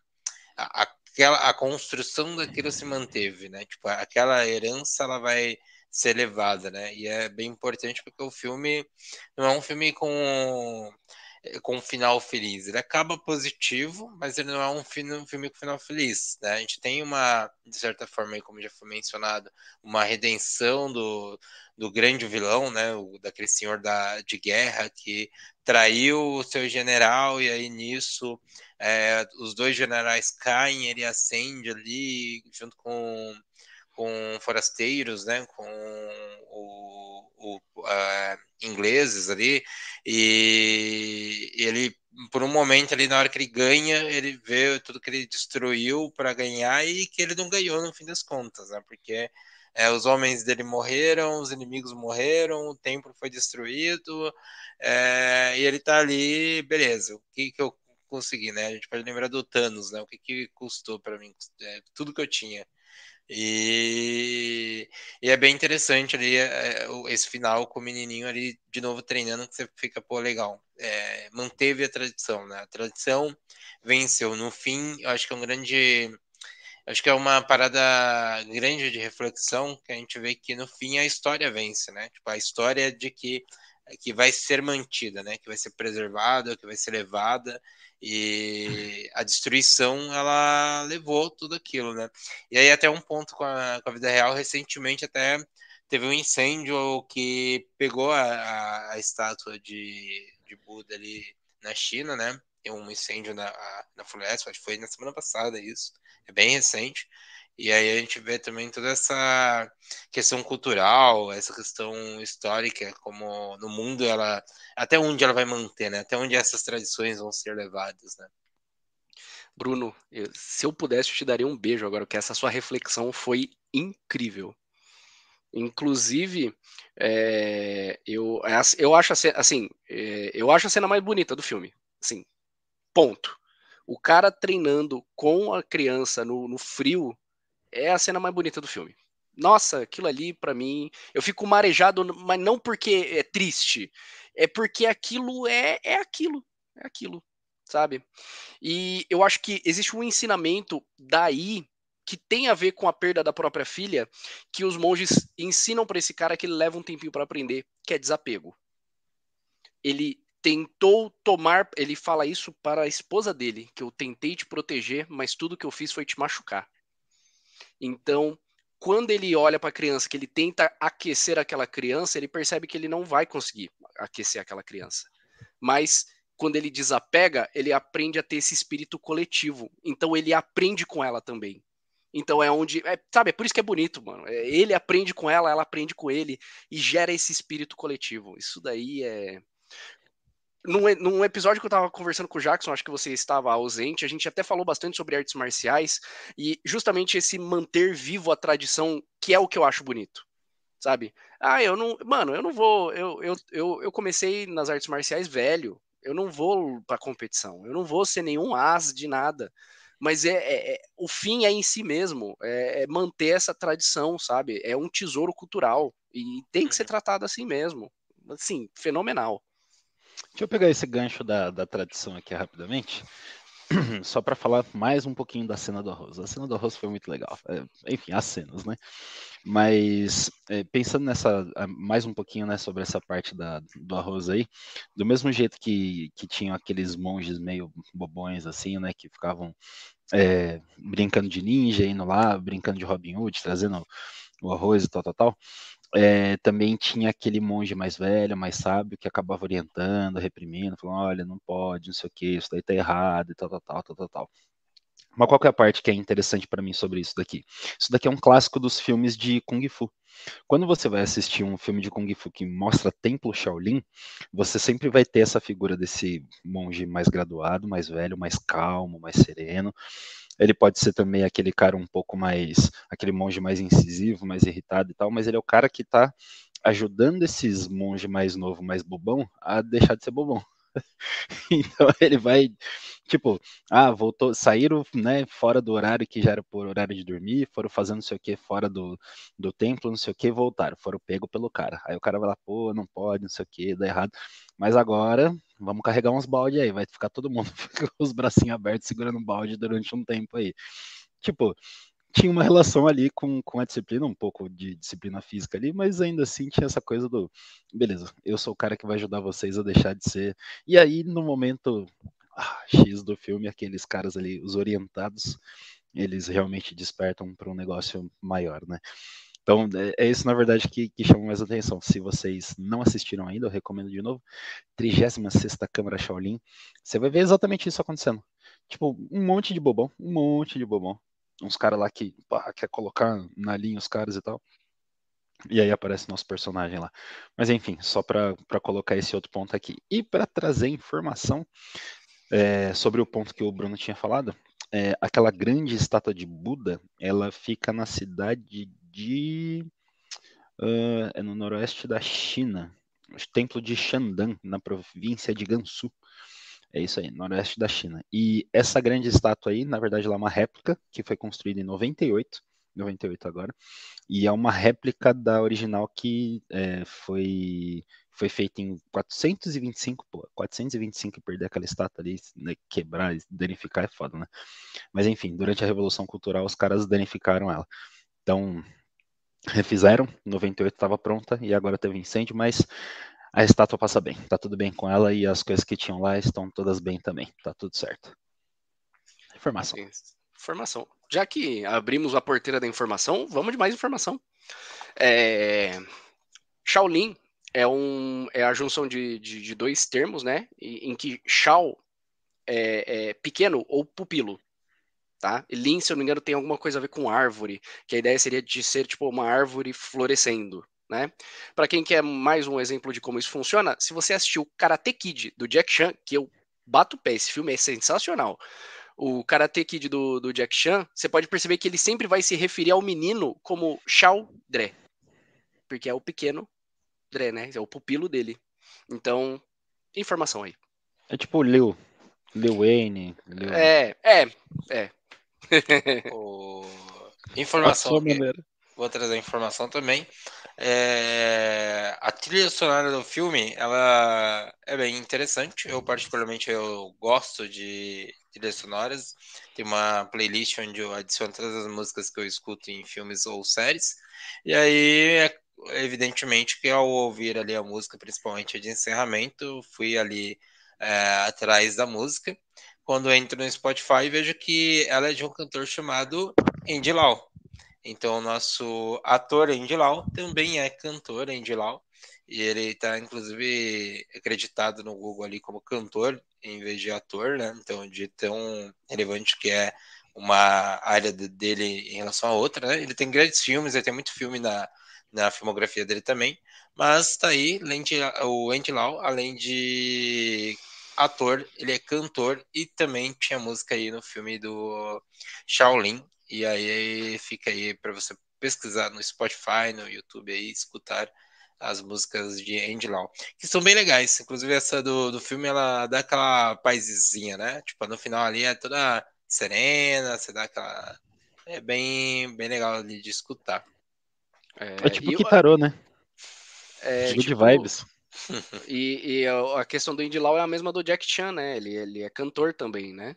a, aquela, a construção daquilo se manteve, né? Tipo, aquela herança ela vai ser levada, né? E é bem importante porque o filme não é um filme com com um final feliz. Ele acaba positivo, mas ele não é um filme, com final feliz. Né? A gente tem uma, de certa forma, como já foi mencionado, uma redenção do, do grande vilão, né? O, daquele senhor da, de guerra que traiu o seu general, e aí nisso é, os dois generais caem, ele acende ali junto com, com forasteiros, né? Com o, o uh, ingleses ali, e ele, por um momento ali, na hora que ele ganha, ele vê tudo que ele destruiu para ganhar e que ele não ganhou no fim das contas, né? Porque é, os homens dele morreram, os inimigos morreram, o templo foi destruído, é, e ele tá ali, beleza, o que, que eu consegui, né? A gente pode lembrar do Thanos, né? O que, que custou para mim? É, tudo que eu tinha. E, e, é bem interessante ali é, esse final com o menininho ali de novo treinando, que você fica, pô, legal. É, manteve a tradição, né? A tradição venceu. No fim, eu acho que é um grande. Acho que é uma parada grande de reflexão que a gente vê que no fim a história vence, né? Tipo, a história de que, que vai ser mantida, né? Que vai ser preservada, que vai ser levada e a destruição, ela levou tudo aquilo, né? E aí até um ponto com a, com a vida real, recentemente até teve um incêndio que pegou a, a estátua de, de Buda ali na China, né? Tem um incêndio na, na floresta, acho que foi na semana passada isso, é bem recente. E aí a gente vê também toda essa questão cultural, essa questão histórica, como no mundo ela. Até onde ela vai manter, né? Até onde essas tradições vão ser levadas, né? Bruno, eu, se eu pudesse, eu te daria um beijo agora, porque essa sua reflexão foi incrível. Inclusive, é, eu, é eu acho assim, é, eu acho a cena mais bonita do filme. Assim, ponto. O cara treinando com a criança no, no frio é a cena mais bonita do filme. Nossa, aquilo ali para mim, eu fico marejado, mas não porque é triste, é porque aquilo é é aquilo, é aquilo, sabe? E eu acho que existe um ensinamento daí que tem a ver com a perda da própria filha, que os monges ensinam para esse cara que ele leva um tempinho para aprender, que é desapego. Ele tentou tomar, ele fala isso para a esposa dele, que eu tentei te proteger, mas tudo que eu fiz foi te machucar. Então, quando ele olha para a criança, que ele tenta aquecer aquela criança, ele percebe que ele não vai conseguir aquecer aquela criança. Mas quando ele desapega, ele aprende a ter esse espírito coletivo. Então ele aprende com ela também. Então é onde, é, sabe, é por isso que é bonito, mano. É, ele aprende com ela, ela aprende com ele e gera esse espírito coletivo. Isso daí é num, num, episódio que eu tava conversando com o Jackson, acho que você estava ausente, a gente até falou bastante sobre artes marciais e justamente esse manter vivo a tradição, que é o que eu acho bonito, sabe? Ah, eu não. Mano, eu não vou. Eu, eu, eu, eu comecei nas artes marciais velho, eu não vou pra competição, eu não vou ser nenhum as de nada. Mas é, é, é o fim é em si mesmo, é, é manter essa tradição, sabe? É um tesouro cultural e tem que ser uhum. tratado assim mesmo. Assim, fenomenal. Deixa eu pegar esse gancho da, da tradição aqui rapidamente, [clears throat] só para falar mais um pouquinho da cena do arroz. A cena do arroz foi muito legal. É, enfim, as cenas, né? Mas é, pensando nessa mais um pouquinho né, sobre essa parte da, do arroz aí, do mesmo jeito que, que tinham aqueles monges meio bobões assim, né? Que ficavam é, brincando de ninja, indo lá, brincando de Robin Hood, trazendo o arroz e tal, tal, tal é, também tinha aquele monge mais velho, mais sábio, que acabava orientando, reprimindo, falando, olha, não pode, não sei o que, isso daí tá errado, e tal, tal, tal, tal, tal, tal. Mas qual é a parte que é interessante para mim sobre isso daqui? Isso daqui é um clássico dos filmes de Kung Fu. Quando você vai assistir um filme de Kung Fu que mostra Templo Shaolin, você sempre vai ter essa figura desse monge mais graduado, mais velho, mais calmo, mais sereno. Ele pode ser também aquele cara um pouco mais, aquele monge mais incisivo, mais irritado e tal, mas ele é o cara que está ajudando esses monges mais novo, mais bobão, a deixar de ser bobão. [laughs] então ele vai, tipo, ah, voltou, saíram, né, fora do horário que já era por horário de dormir, foram fazendo não sei o que fora do, do templo, não sei o que, voltaram, foram pego pelo cara. Aí o cara vai lá, pô, não pode, não sei o que, dá errado. Mas agora, vamos carregar uns balde aí, vai ficar todo mundo [laughs] com os bracinhos abertos segurando um balde durante um tempo aí. Tipo, tinha uma relação ali com, com a disciplina, um pouco de disciplina física ali, mas ainda assim tinha essa coisa do, beleza, eu sou o cara que vai ajudar vocês a deixar de ser. E aí, no momento ah, X do filme, aqueles caras ali, os orientados, eles realmente despertam para um negócio maior, né? Então, é, é isso, na verdade, que, que chama mais atenção. Se vocês não assistiram ainda, eu recomendo de novo. 36 Câmara Shaolin. Você vai ver exatamente isso acontecendo. Tipo, um monte de bobão, um monte de bobão uns caras lá que pá, quer colocar na linha os caras e tal. E aí aparece nosso personagem lá. Mas enfim, só para colocar esse outro ponto aqui. E para trazer informação é, sobre o ponto que o Bruno tinha falado, é, aquela grande estátua de Buda, ela fica na cidade de. Uh, é no noroeste da China, templo de Shandong, na província de Gansu. É isso aí, noroeste da China. E essa grande estátua aí, na verdade, ela é uma réplica que foi construída em 98, 98 agora, e é uma réplica da original que é, foi foi feita em 425, pô, 425 perder aquela estátua ali, né, quebrar, danificar é foda, né? Mas enfim, durante a Revolução Cultural os caras danificaram ela. Então, refizeram, 98 estava pronta e agora teve incêndio, mas a estátua passa bem, tá tudo bem com ela e as coisas que tinham lá estão todas bem também, tá tudo certo. Informação. Informação. Já que abrimos a porteira da informação, vamos de mais informação. É... Shaolin é, um, é a junção de, de, de dois termos, né? Em que Shao é, é, pequeno ou pupilo, tá? E Lin, se eu não me engano, tem alguma coisa a ver com árvore, que a ideia seria de ser tipo uma árvore florescendo, né? Para quem quer mais um exemplo de como isso funciona, se você assistiu Karate Kid do Jack Chan, que eu bato o pé, esse filme é sensacional. O Karate Kid do, do Jack Chan, você pode perceber que ele sempre vai se referir ao menino como Shao Dre, porque é o pequeno Dre, né? É o pupilo dele. Então, informação aí. É tipo Liu, Liu Wayne. Liu... É, é, é. [laughs] o... Informação. Vou trazer informação também. É, a trilha sonora do filme, ela é bem interessante. Eu particularmente eu gosto de trilhas sonoras. Tem uma playlist onde eu adiciono todas as músicas que eu escuto em filmes ou séries. E aí, é, evidentemente, que ao ouvir ali a música, principalmente a de encerramento, fui ali é, atrás da música. Quando entro no Spotify, vejo que ela é de um cantor chamado Andy Lau. Então, o nosso ator Andy Lau também é cantor Andy Lau. E ele está, inclusive, acreditado no Google ali como cantor em vez de ator, né? Então, de tão relevante que é uma área dele em relação a outra, né? Ele tem grandes filmes, ele tem muito filme na, na filmografia dele também. Mas tá aí, o Andy Lau, além de ator, ele é cantor e também tinha música aí no filme do Shaolin, e aí fica aí para você pesquisar no Spotify, no YouTube aí, escutar as músicas de Andy Lau, que são bem legais. Inclusive essa do, do filme, ela dá aquela paizinha, né? Tipo, no final ali é toda serena, você dá aquela... É bem, bem legal ali de escutar. É, é tipo que parou, né? É, tipo, vibes. E, e, a questão do Andy Lau é a mesma do Jack Chan, né? Ele, ele é cantor também, né?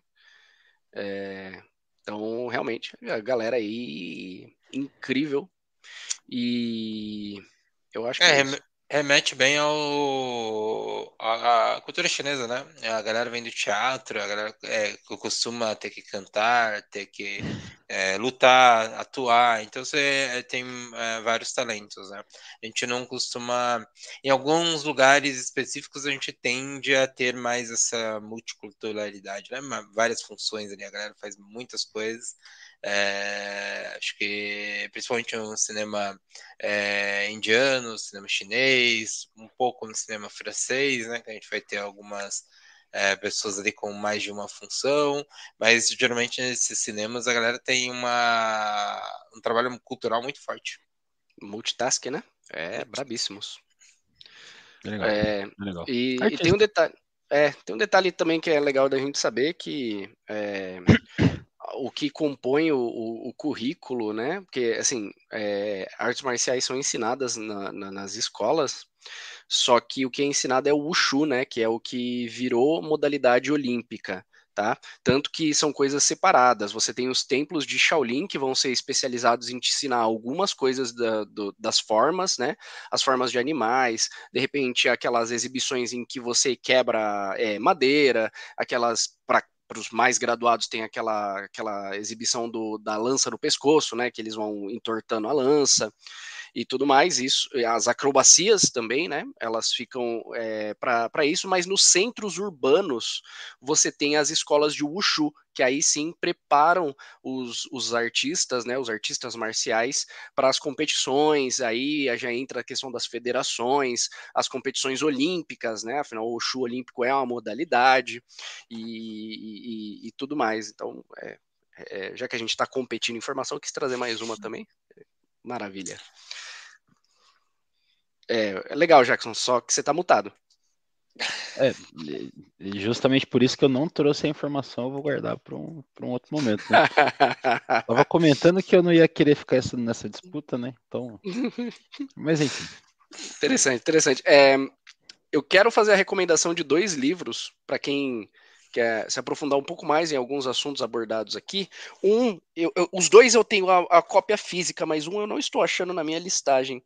É, então, realmente, a galera aí incrível. E eu acho que. É, é remete bem ao a, a, cultura chinesa, né? A galera vem do teatro, a galera é, costuma ter que cantar, ter que é, lutar, atuar. Então você é, tem é, vários talentos, né? A gente não costuma, em alguns lugares específicos a gente tende a ter mais essa multiculturalidade, né? Várias funções ali, a galera faz muitas coisas. É, acho que principalmente no cinema é, indiano, cinema chinês, um pouco no cinema francês, né? Que a gente vai ter algumas é, pessoas ali com mais de uma função, mas geralmente nesses cinemas a galera tem uma, um trabalho cultural muito forte. Multitasking, né? É, brabíssimos. É legal. É, é legal. E, e, tem um detalhe. É, tem um detalhe também que é legal da gente saber que é, o que compõe o, o, o, currículo, né? Porque assim, é, artes marciais são ensinadas na, na, nas escolas, só que o que é ensinado é o Wushu, né? Que é o que virou modalidade olímpica. Tá? Tanto que são coisas separadas. Você tem os templos de Shaolin que vão ser especializados em te ensinar algumas coisas da, do, das formas, né? As formas de animais, de repente aquelas exibições em que você quebra é, madeira, aquelas para para os mais graduados tem aquela, aquela exibição do, da lança no pescoço, né? Que eles vão entortando a lança e tudo mais. Isso, as acrobacias também, né? Elas ficam é, para isso, mas nos centros urbanos você tem as escolas de Wushu, que aí sim preparam os, os artistas, né? Os artistas marciais para as competições. Aí já entra a questão das federações, as competições olímpicas, né? Afinal, o Wushu olímpico é uma modalidade e, e, e tudo mais. Então, é, é, já que a gente está competindo em formação, quis trazer mais uma também. Maravilha. É, é legal, Jackson, só que você tá mutado. É, justamente por isso que eu não trouxe a informação, eu vou guardar para um, um outro momento. Né? [laughs] Tava comentando que eu não ia querer ficar nessa disputa, né? Então. [laughs] Mas enfim. Interessante, interessante. É, eu quero fazer a recomendação de dois livros para quem quer se aprofundar um pouco mais em alguns assuntos abordados aqui. Um, eu, eu, os dois eu tenho a, a cópia física, mas um eu não estou achando na minha listagem.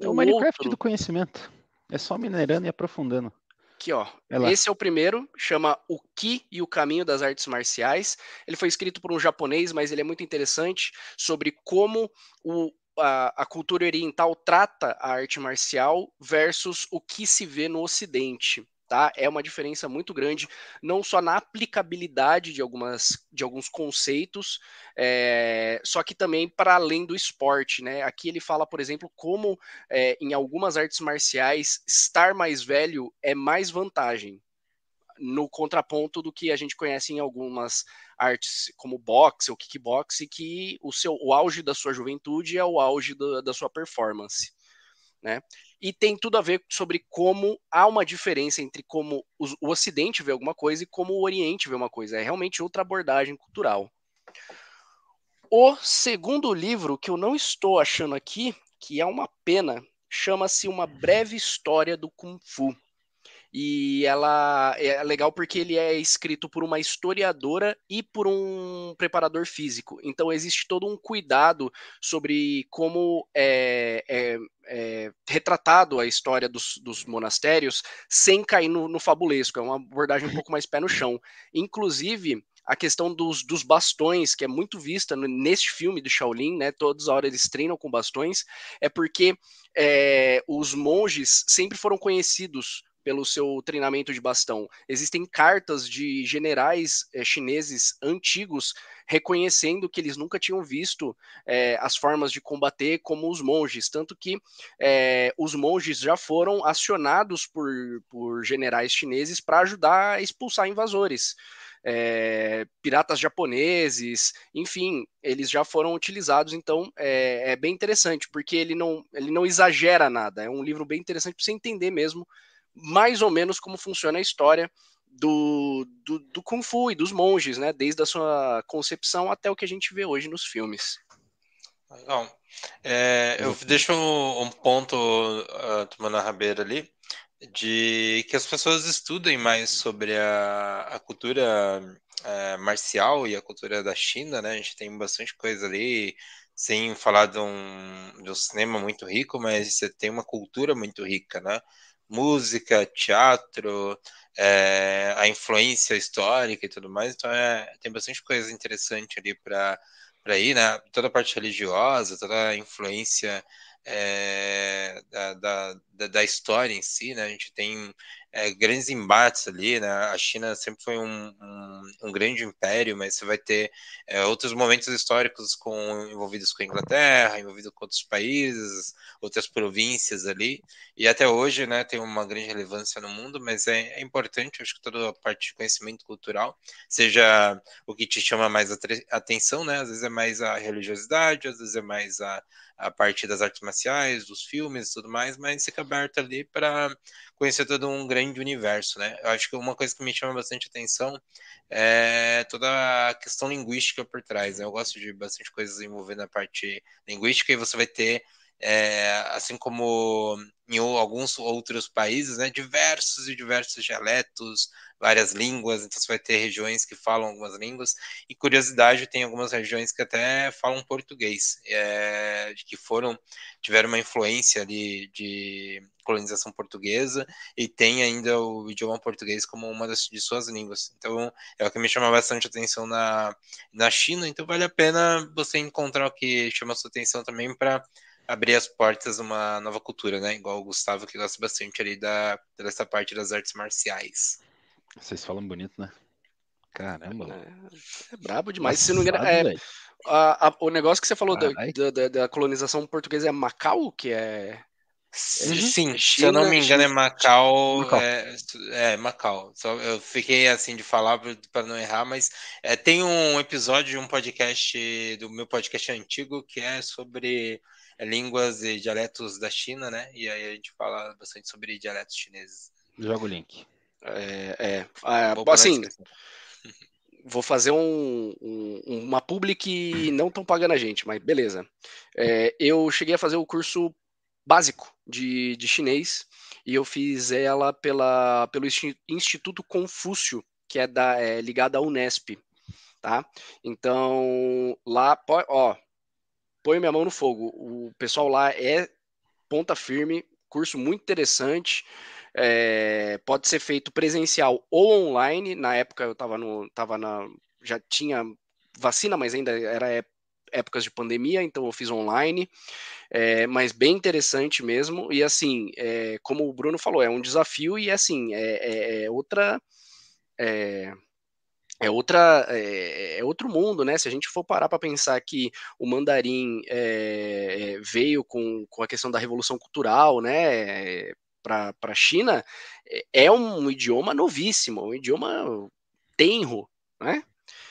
É o, Minecraft outro... do conhecimento. É só minerando e aprofundando. Aqui, ó. Esse é o primeiro, chama O Ki e o Caminho das Artes Marciais. Ele foi escrito por um japonês, mas ele é muito interessante sobre como o, a, a, cultura oriental trata a arte marcial versus o que se vê no Ocidente tá? É uma diferença muito grande, não só na aplicabilidade de, algumas, de alguns conceitos, é, só que também para além do esporte, né? Aqui ele fala, por exemplo, como é, em algumas artes marciais estar mais velho é mais vantagem. No contraponto do que a gente conhece em algumas artes como boxe ou kickbox, que o seu o auge da sua juventude é o auge do, da sua performance. Né? e tem tudo a ver sobre como há uma diferença entre como o Ocidente vê alguma coisa e como o Oriente vê uma coisa. É realmente outra abordagem cultural. O segundo livro, que eu não estou achando aqui, que é uma pena, chama-se Uma Breve História do Kung Fu. E ela é legal porque ele é escrito por uma historiadora e por um preparador físico. Então existe todo um cuidado sobre como é, é, é retratado a história dos, dos monastérios sem cair no, no fabulesco. É uma abordagem um pouco mais pé no chão. Inclusive, a questão dos, dos bastões, que é muito vista neste filme do Shaolin, né? Todas as horas eles treinam com bastões, é porque é, os monges sempre foram conhecidos pelo seu treinamento de bastão. Existem cartas de generais é, chineses antigos reconhecendo que eles nunca tinham visto é, as formas de combater como os monges, tanto que é, os monges já foram acionados por, por generais chineses para ajudar a expulsar invasores. É, piratas japoneses, enfim, eles já foram utilizados, então é, é, bem interessante, porque ele não, ele não exagera nada, é um livro bem interessante para você entender mesmo mais ou menos como funciona a história do, do, do, Kung Fu e dos monges, né? Desde a sua concepção até o que a gente vê hoje nos filmes. Legal. É, eu deixo um ponto uh, tomando a rabeira ali de que as pessoas estudem mais sobre a, a cultura uh, marcial e a cultura da China, né? A gente tem bastante coisa ali, sem falar de um, de um cinema muito rico, mas você tem uma cultura muito rica, né? Música, teatro, é, a influência histórica e tudo mais. Então é, tem bastante coisa interessante ali para aí, né? Toda a parte religiosa, toda a influência é, da, da, da, história em si, né? A gente tem é, grandes embates ali, né? A China sempre foi um, um, um grande império, mas você vai ter é, outros momentos históricos com, envolvidos com a Inglaterra, envolvidos com outros países, outras províncias ali, e até hoje, né, tem uma grande relevância no mundo, mas é, é importante, acho que toda a parte de conhecimento cultural, seja o que te chama mais atenção, né? Às vezes é mais a religiosidade, às vezes é mais a, a parte das artes marciais, dos filmes e tudo mais, mas fica aberto ali para conhecer todo um grande universo, né? Eu acho que uma coisa que me chama bastante atenção é toda a questão linguística por trás. Né? Eu gosto de bastante coisas envolvendo a parte linguística e você vai ter é, assim como em alguns outros países, né, diversos e diversos dialetos, várias línguas, então você vai ter regiões que falam algumas línguas, e curiosidade, tem algumas regiões que até falam português, é, que foram, tiveram uma influência ali de colonização portuguesa, e tem ainda o idioma português como uma das, de suas línguas, então é o que me chama bastante atenção na, na China, então vale a pena você encontrar o que chama sua atenção também para abrir as portas a uma nova cultura, né? Igual o Gustavo, que gosta bastante ali da, dessa parte das artes marciais. Vocês falam bonito, né? Caramba. É, é brabo demais. Se não engano, é, a, a, o negócio que você falou da, da, da, colonização portuguesa é Macau, que é. Sim, China, se eu não me engano é Macau, Macau. É, é, Macau. Só, eu fiquei assim de falar para não errar, mas é, tem um episódio de um podcast do meu podcast antigo que é sobre línguas e dialetos da China, né? E aí a gente fala bastante sobre dialetos chineses. Joga o link. É, é ah, assim, [laughs] vou fazer um, um, uma public não tão pagando a gente, mas beleza. É, eu cheguei a fazer o curso básico de, de chinês e eu fiz ela pela, pelo Instituto Confúcio, que é, da, é ligado à Unesp, tá? Então, lá, ó, põe minha mão no fogo. O pessoal lá é ponta firme, curso muito interessante. É, pode ser feito presencial ou online. Na época eu estava no, tava na, já tinha vacina, mas ainda era épocas de pandemia, então eu fiz online. É, mas bem interessante mesmo. E assim, é, como o Bruno falou, é um desafio e assim é, é, é outra é, é outra é, é, outro mundo, né? Se a gente for parar para pensar que o mandarim é, veio com, com a questão da revolução cultural, né? Para a China, é um idioma novíssimo, um idioma tenro, né?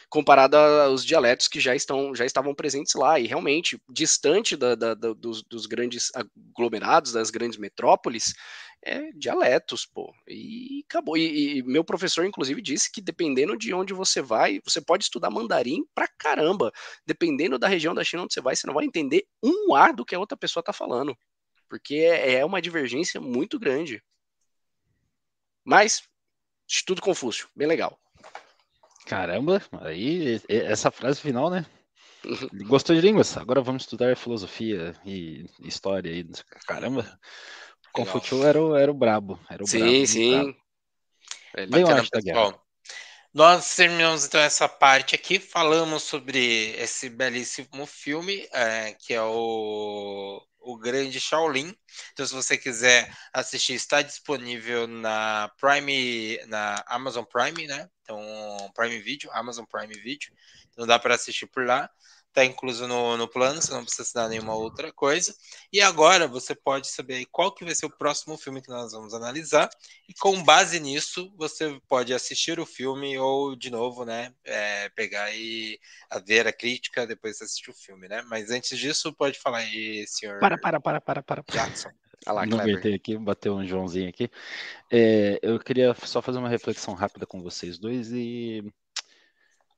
comparado aos dialetos que já estão já estavam presentes lá e realmente distante da, da, da, dos, dos, grandes aglomerados das grandes metrópoles é dialetos pô. E acabou. E, e, meu professor inclusive disse que dependendo de onde você vai você pode estudar mandarim pra caramba. Dependendo da região da China onde você vai você não vai entender um ar do que a outra pessoa tá falando. Porque é, é uma divergência muito grande. Mas Instituto Confúcio bem legal. Caramba, aí essa frase final, né? Gostou de línguas? Agora vamos estudar filosofia e história aí. Caramba, Confúcio era o, era o brabo. Era o sim, brabo, sim. Bem arte da guerra. Nós terminamos então essa parte aqui, falamos sobre esse belíssimo filme, é, que é o o Grande Shaolin. Então, se você quiser assistir, está disponível na Prime, na Amazon Prime, né? Então, Prime Video, Amazon Prime Video. Então, dá para assistir por lá está incluso no, no plano, você não precisa assinar nenhuma outra coisa. E agora você pode saber qual que vai ser o próximo filme que nós vamos analisar. E com base nisso, você pode assistir o filme ou, de novo, né, é, pegar e a ver a crítica, depois assistir o filme, né? Mas antes disso, pode falar aí, senhor... Para, para, para, para, para. Jackson. Ah lá, não aguentei aqui, bateu um Joãozinho aqui. É, eu queria só fazer uma reflexão rápida com vocês dois e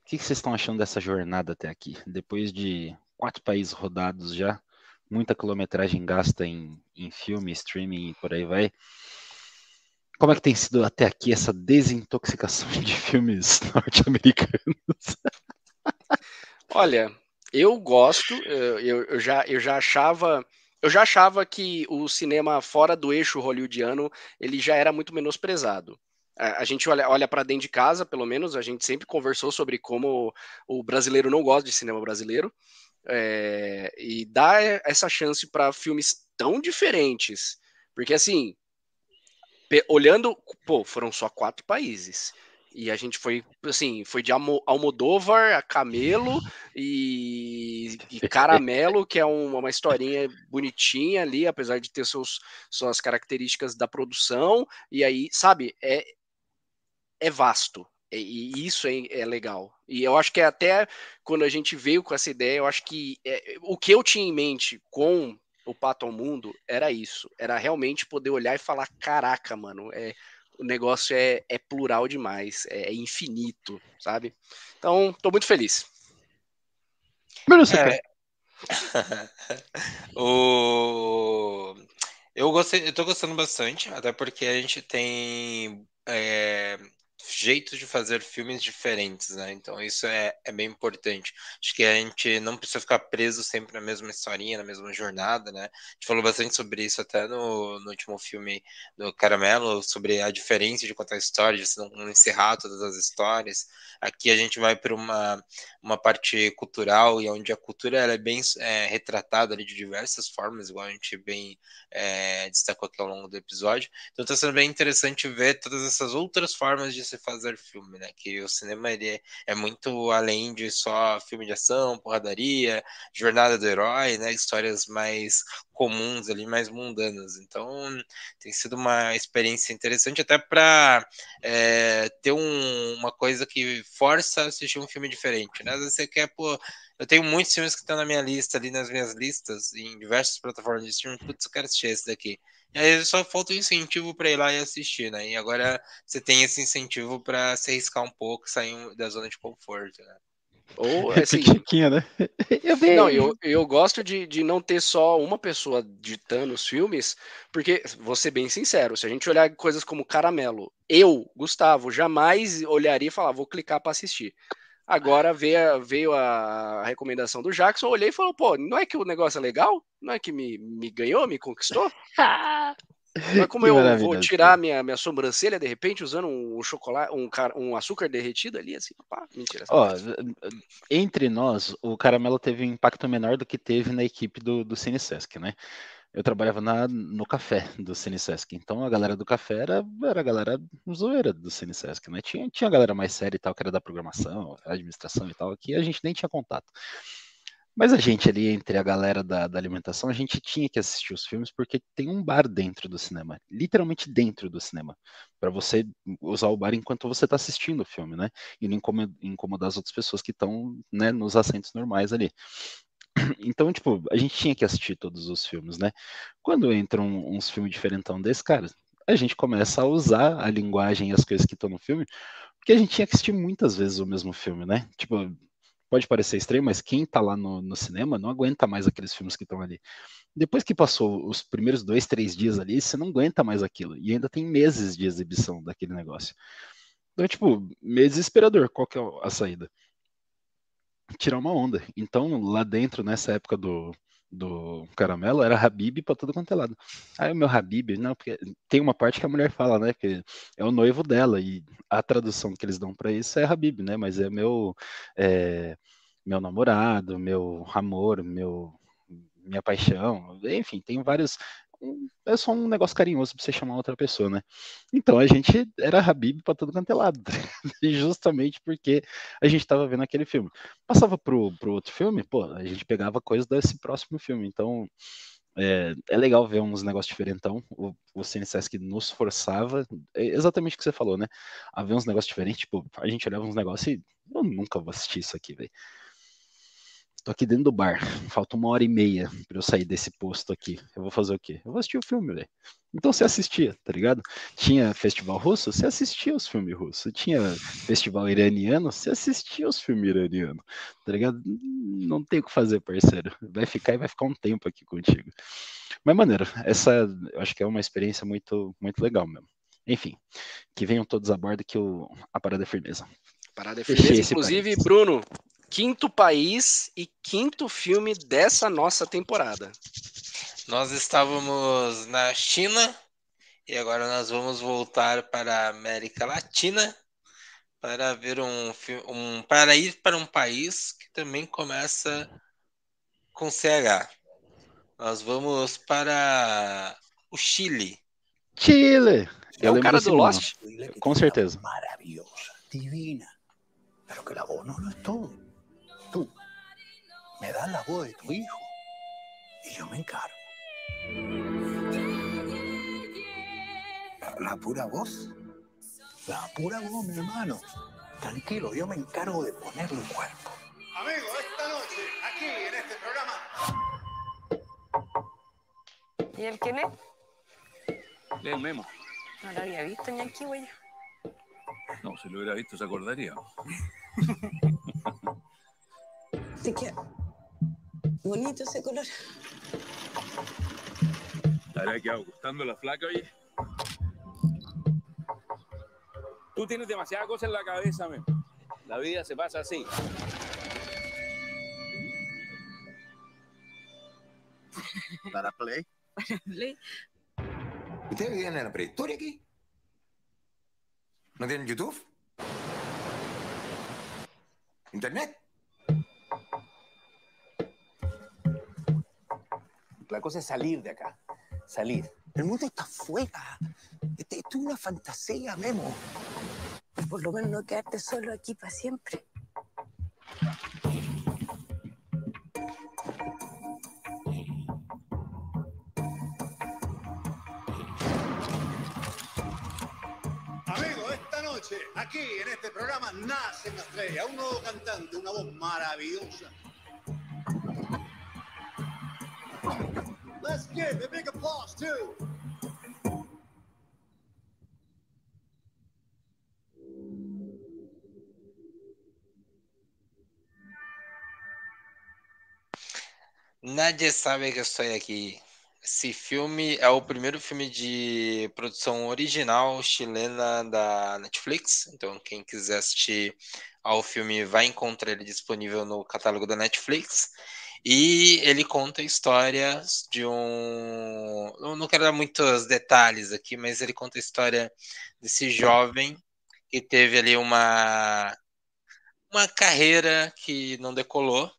que, que vocês estão achando dessa jornada até aqui? Depois de quatro países rodados já, muita quilometragem gasta em, em filme, streaming e por aí vai. Como é que tem sido até aqui essa desintoxicação [laughs] de filmes norte-americanos? Olha, eu gosto, eu, eu, já, eu já achava. Eu já achava que o cinema fora do eixo hollywoodiano ele já era muito menosprezado. A gente olha, olha para dentro de casa, pelo menos, a gente sempre conversou sobre como o brasileiro não gosta de cinema brasileiro. É, e dá essa chance para filmes tão diferentes. Porque, assim, olhando, pô, foram só quatro países. E a gente foi, assim, foi de Almodóvar a Camelo e, e [laughs] Caramelo, que é uma, uma historinha bonitinha ali, apesar de ter seus, suas características da produção. E aí, sabe, é, é vasto. E, isso é, é, legal. E eu acho que até quando a gente veio com essa ideia, eu acho que é, o que eu tinha em mente com o Pato ao Mundo era isso. Era realmente poder olhar e falar: caraca, mano, é o negócio é, é plural demais, é, é infinito, sabe? Então, estou muito feliz. É... [laughs] o... Eu gostei, eu tô gostando bastante, até porque a gente tem é, jeitos de fazer filmes diferentes, né? Então isso é, é bem importante. Acho que a gente não precisa ficar preso sempre na mesma historinha, na mesma jornada, né? A gente falou bastante sobre isso até no, no último filme do Caramelo, sobre a diferença de contar histórias, de não encerrar todas as histórias. Aqui a gente vai para uma, uma parte cultural e onde a cultura ela é bem é, retratada ali de diversas formas, igual a gente bem é, destacou aqui ao longo do episódio. Então está sendo bem interessante ver todas essas outras formas de se fazer filme, né? Que o cinema ele é, muito além de só filme de ação, porradaria, jornada do herói, né? Histórias mais comuns ali, mais mundanas. Então tem sido uma experiência interessante até para é, ter um, uma coisa que força a assistir um filme diferente, né? Às vezes você quer, pô, eu tenho muitos filmes que estão na minha lista ali, nas minhas listas, em diversas plataformas de streaming, putz, eu quero assistir esse daqui. E aí só falta o um incentivo para ir lá e assistir, né? E agora você tem esse incentivo para se arriscar um pouco, sair da zona de conforto, né? Ou [laughs] assim. Chiquinha, né? Eu não, eu, eu gosto de, de não ter só uma pessoa ditando os filmes, porque, vou ser bem sincero, se a gente olhar coisas como Caramelo, eu, Gustavo, jamais olharia e falar, vou clicar para assistir. Agora veio, veio a recomendação do Jackson, olhei e falou, pô, não é que o negócio é legal? Não é que me, me ganhou, me conquistou? [laughs] Mas como que eu vou tirar minha, minha sobrancelha de repente usando um chocolate, um, um açúcar derretido ali, assim, pá, mentira. Ó, entre nós, o caramelo teve um impacto menor do que teve na equipe do, do Cine Sesc, né? Eu trabalhava na, no café do Cinesesc. Então a galera do café era, era a galera zoeira do Cinesesc, né? Tinha, tinha a galera mais séria e tal, que era da programação, administração e tal, que a gente nem tinha contato. Mas a gente ali, entre a galera da, da, alimentação, a gente tinha que assistir os filmes porque tem um bar dentro do cinema, literalmente dentro do cinema, para você usar o bar enquanto você está assistindo o filme, né? E não incomodar as outras pessoas que estão né, nos assentos normais ali. Então, tipo, a gente tinha que assistir todos os filmes, né? Quando entram uns filmes diferentão desse, cara, a gente começa a usar a linguagem e as coisas que estão no filme, porque a gente tinha que assistir muitas vezes o mesmo filme, né? Tipo, pode parecer estranho, mas quem tá lá no, no cinema não aguenta mais aqueles filmes que estão ali. Depois que passou os primeiros dois, três dias ali, você não aguenta mais aquilo. E ainda tem meses de exibição daquele negócio. Então, tipo, meio desesperador. Qual que é a saída? Tirar uma onda. Então, lá dentro, nessa época do, do caramelo, era Habib para todo quanto é lado. Aí o meu Habib, não, porque tem uma parte que a mulher fala, né, que é o noivo dela, e a tradução que eles dão para isso é Habib, né, mas é meu, é, meu namorado, meu amor, meu minha paixão, enfim, tem vários é só um negócio carinhoso pra você chamar outra pessoa, né? Então a gente era Habib pra todo canto é lado, [laughs] justamente porque a gente tava vendo aquele filme. Passava pro, pro outro filme, pô, a gente pegava coisas desse próximo filme, então é, é legal ver uns negócios diferentão. O, o CNSS nos forçava, é exatamente o que você falou, né? A ver uns negócios diferentes, tipo, a gente olhava uns negócios e eu nunca vou assistir isso aqui, velho. Tô aqui dentro do bar, [laughs] falta uma hora e meia para eu sair desse posto aqui. Eu vou fazer o quê? Eu vou assistir o filme, velho. Então você assistia, tá ligado? Tinha festival russo, você assistia os filmes russos. Tinha festival iraniano, você assistia os filmes iranianos, tá ligado? Não tem o que fazer, parceiro. Vai ficar e vai ficar um tempo aqui contigo. Mas, maneiro, essa eu acho que é uma experiência muito, muito legal mesmo. Enfim, que venham todos a bordo que o, a parada é firmeza. Parada é firmeza. Inclusive, Bruno, quinto país e quinto filme dessa nossa temporada. Nós estávamos na China E agora nós vamos voltar para a América Latina para ver um um para ir para um país que também começa com CH. Nós vamos para o Chile. Chile. É o cara do Lost. Com certeza. Maravillosa, divina. Pero que la voz no lo es todo. Me das la voz de tu hijo y yo me encargo. La pura voz. La pura voz, mi hermano. Tranquilo, yo me encargo de ponerle el cuerpo. Amigos, esta noche, aquí en este programa. ¿Y el quién es? El Memo. No lo había visto ni aquí, güey. No, si lo hubiera visto se acordaría. [laughs] Te queda bonito ese color. ¿Te habrá quedado gustando la flaca, oye? Tú tienes demasiadas cosas en la cabeza, Memo. La vida se pasa así. Para play. Ley. ¿Ustedes viven en la prehistoria aquí? ¿No tienen YouTube? ¿Internet? La cosa es salir de acá. Salir. El mundo está afuera. Este- Esto es una fantasía, Memo. Por lo menos no quedarte solo aquí para siempre. Amigos, esta noche, aquí en este programa, nace una estrella, un nuevo cantante, una voz maravillosa. Give a big applause to Nadie sabe que eu estou aqui. Esse filme é o primeiro filme de produção original chilena da Netflix. Então, quem quiser assistir ao filme vai encontrar ele disponível no catálogo da Netflix. E ele conta histórias de um. Eu não quero dar muitos detalhes aqui, mas ele conta a história desse jovem que teve ali uma, uma carreira que não decolou.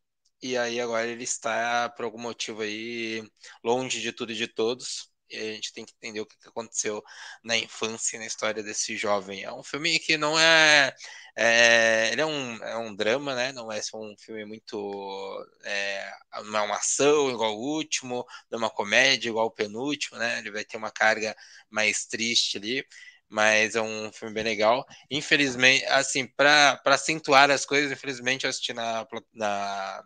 E aí agora ele está, por algum motivo aí, longe de tudo e de todos. E a gente tem que entender o que aconteceu na infância e na história desse jovem. É um filme que não é. é, ele é um, é um drama, né? Não é um filme muito. É, não é uma ação igual o último, não é uma comédia igual o penúltimo, né? Ele vai ter uma carga mais triste ali. Mas é um filme bem legal. Infelizmente, assim, para acentuar as coisas, infelizmente eu assisti na, na,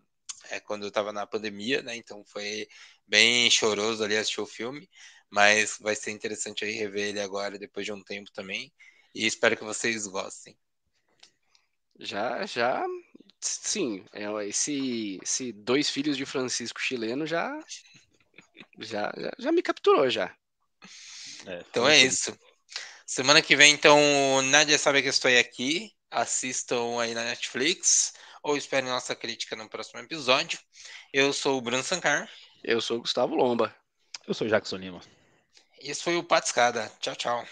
é, quando eu estava na pandemia, né? Então foi bem choroso ali assistir o filme, mas vai ser interessante aí rever ele agora depois de um tempo também. E espero que vocês gostem. Já, já, sim, é, esse, esse dois filhos de Francisco chileno já, já, já, já me capturou já. Então é isso. Semana que vem, então, Nadia sabe que eu estou aqui. Assistam aí na Netflix ou esperem nossa crítica no próximo episódio. Eu sou o Bruno Sancar Eu sou o Gustavo Lomba. Eu sou o Jackson Lima. e esse foi o Patiscada. Tchau, tchau.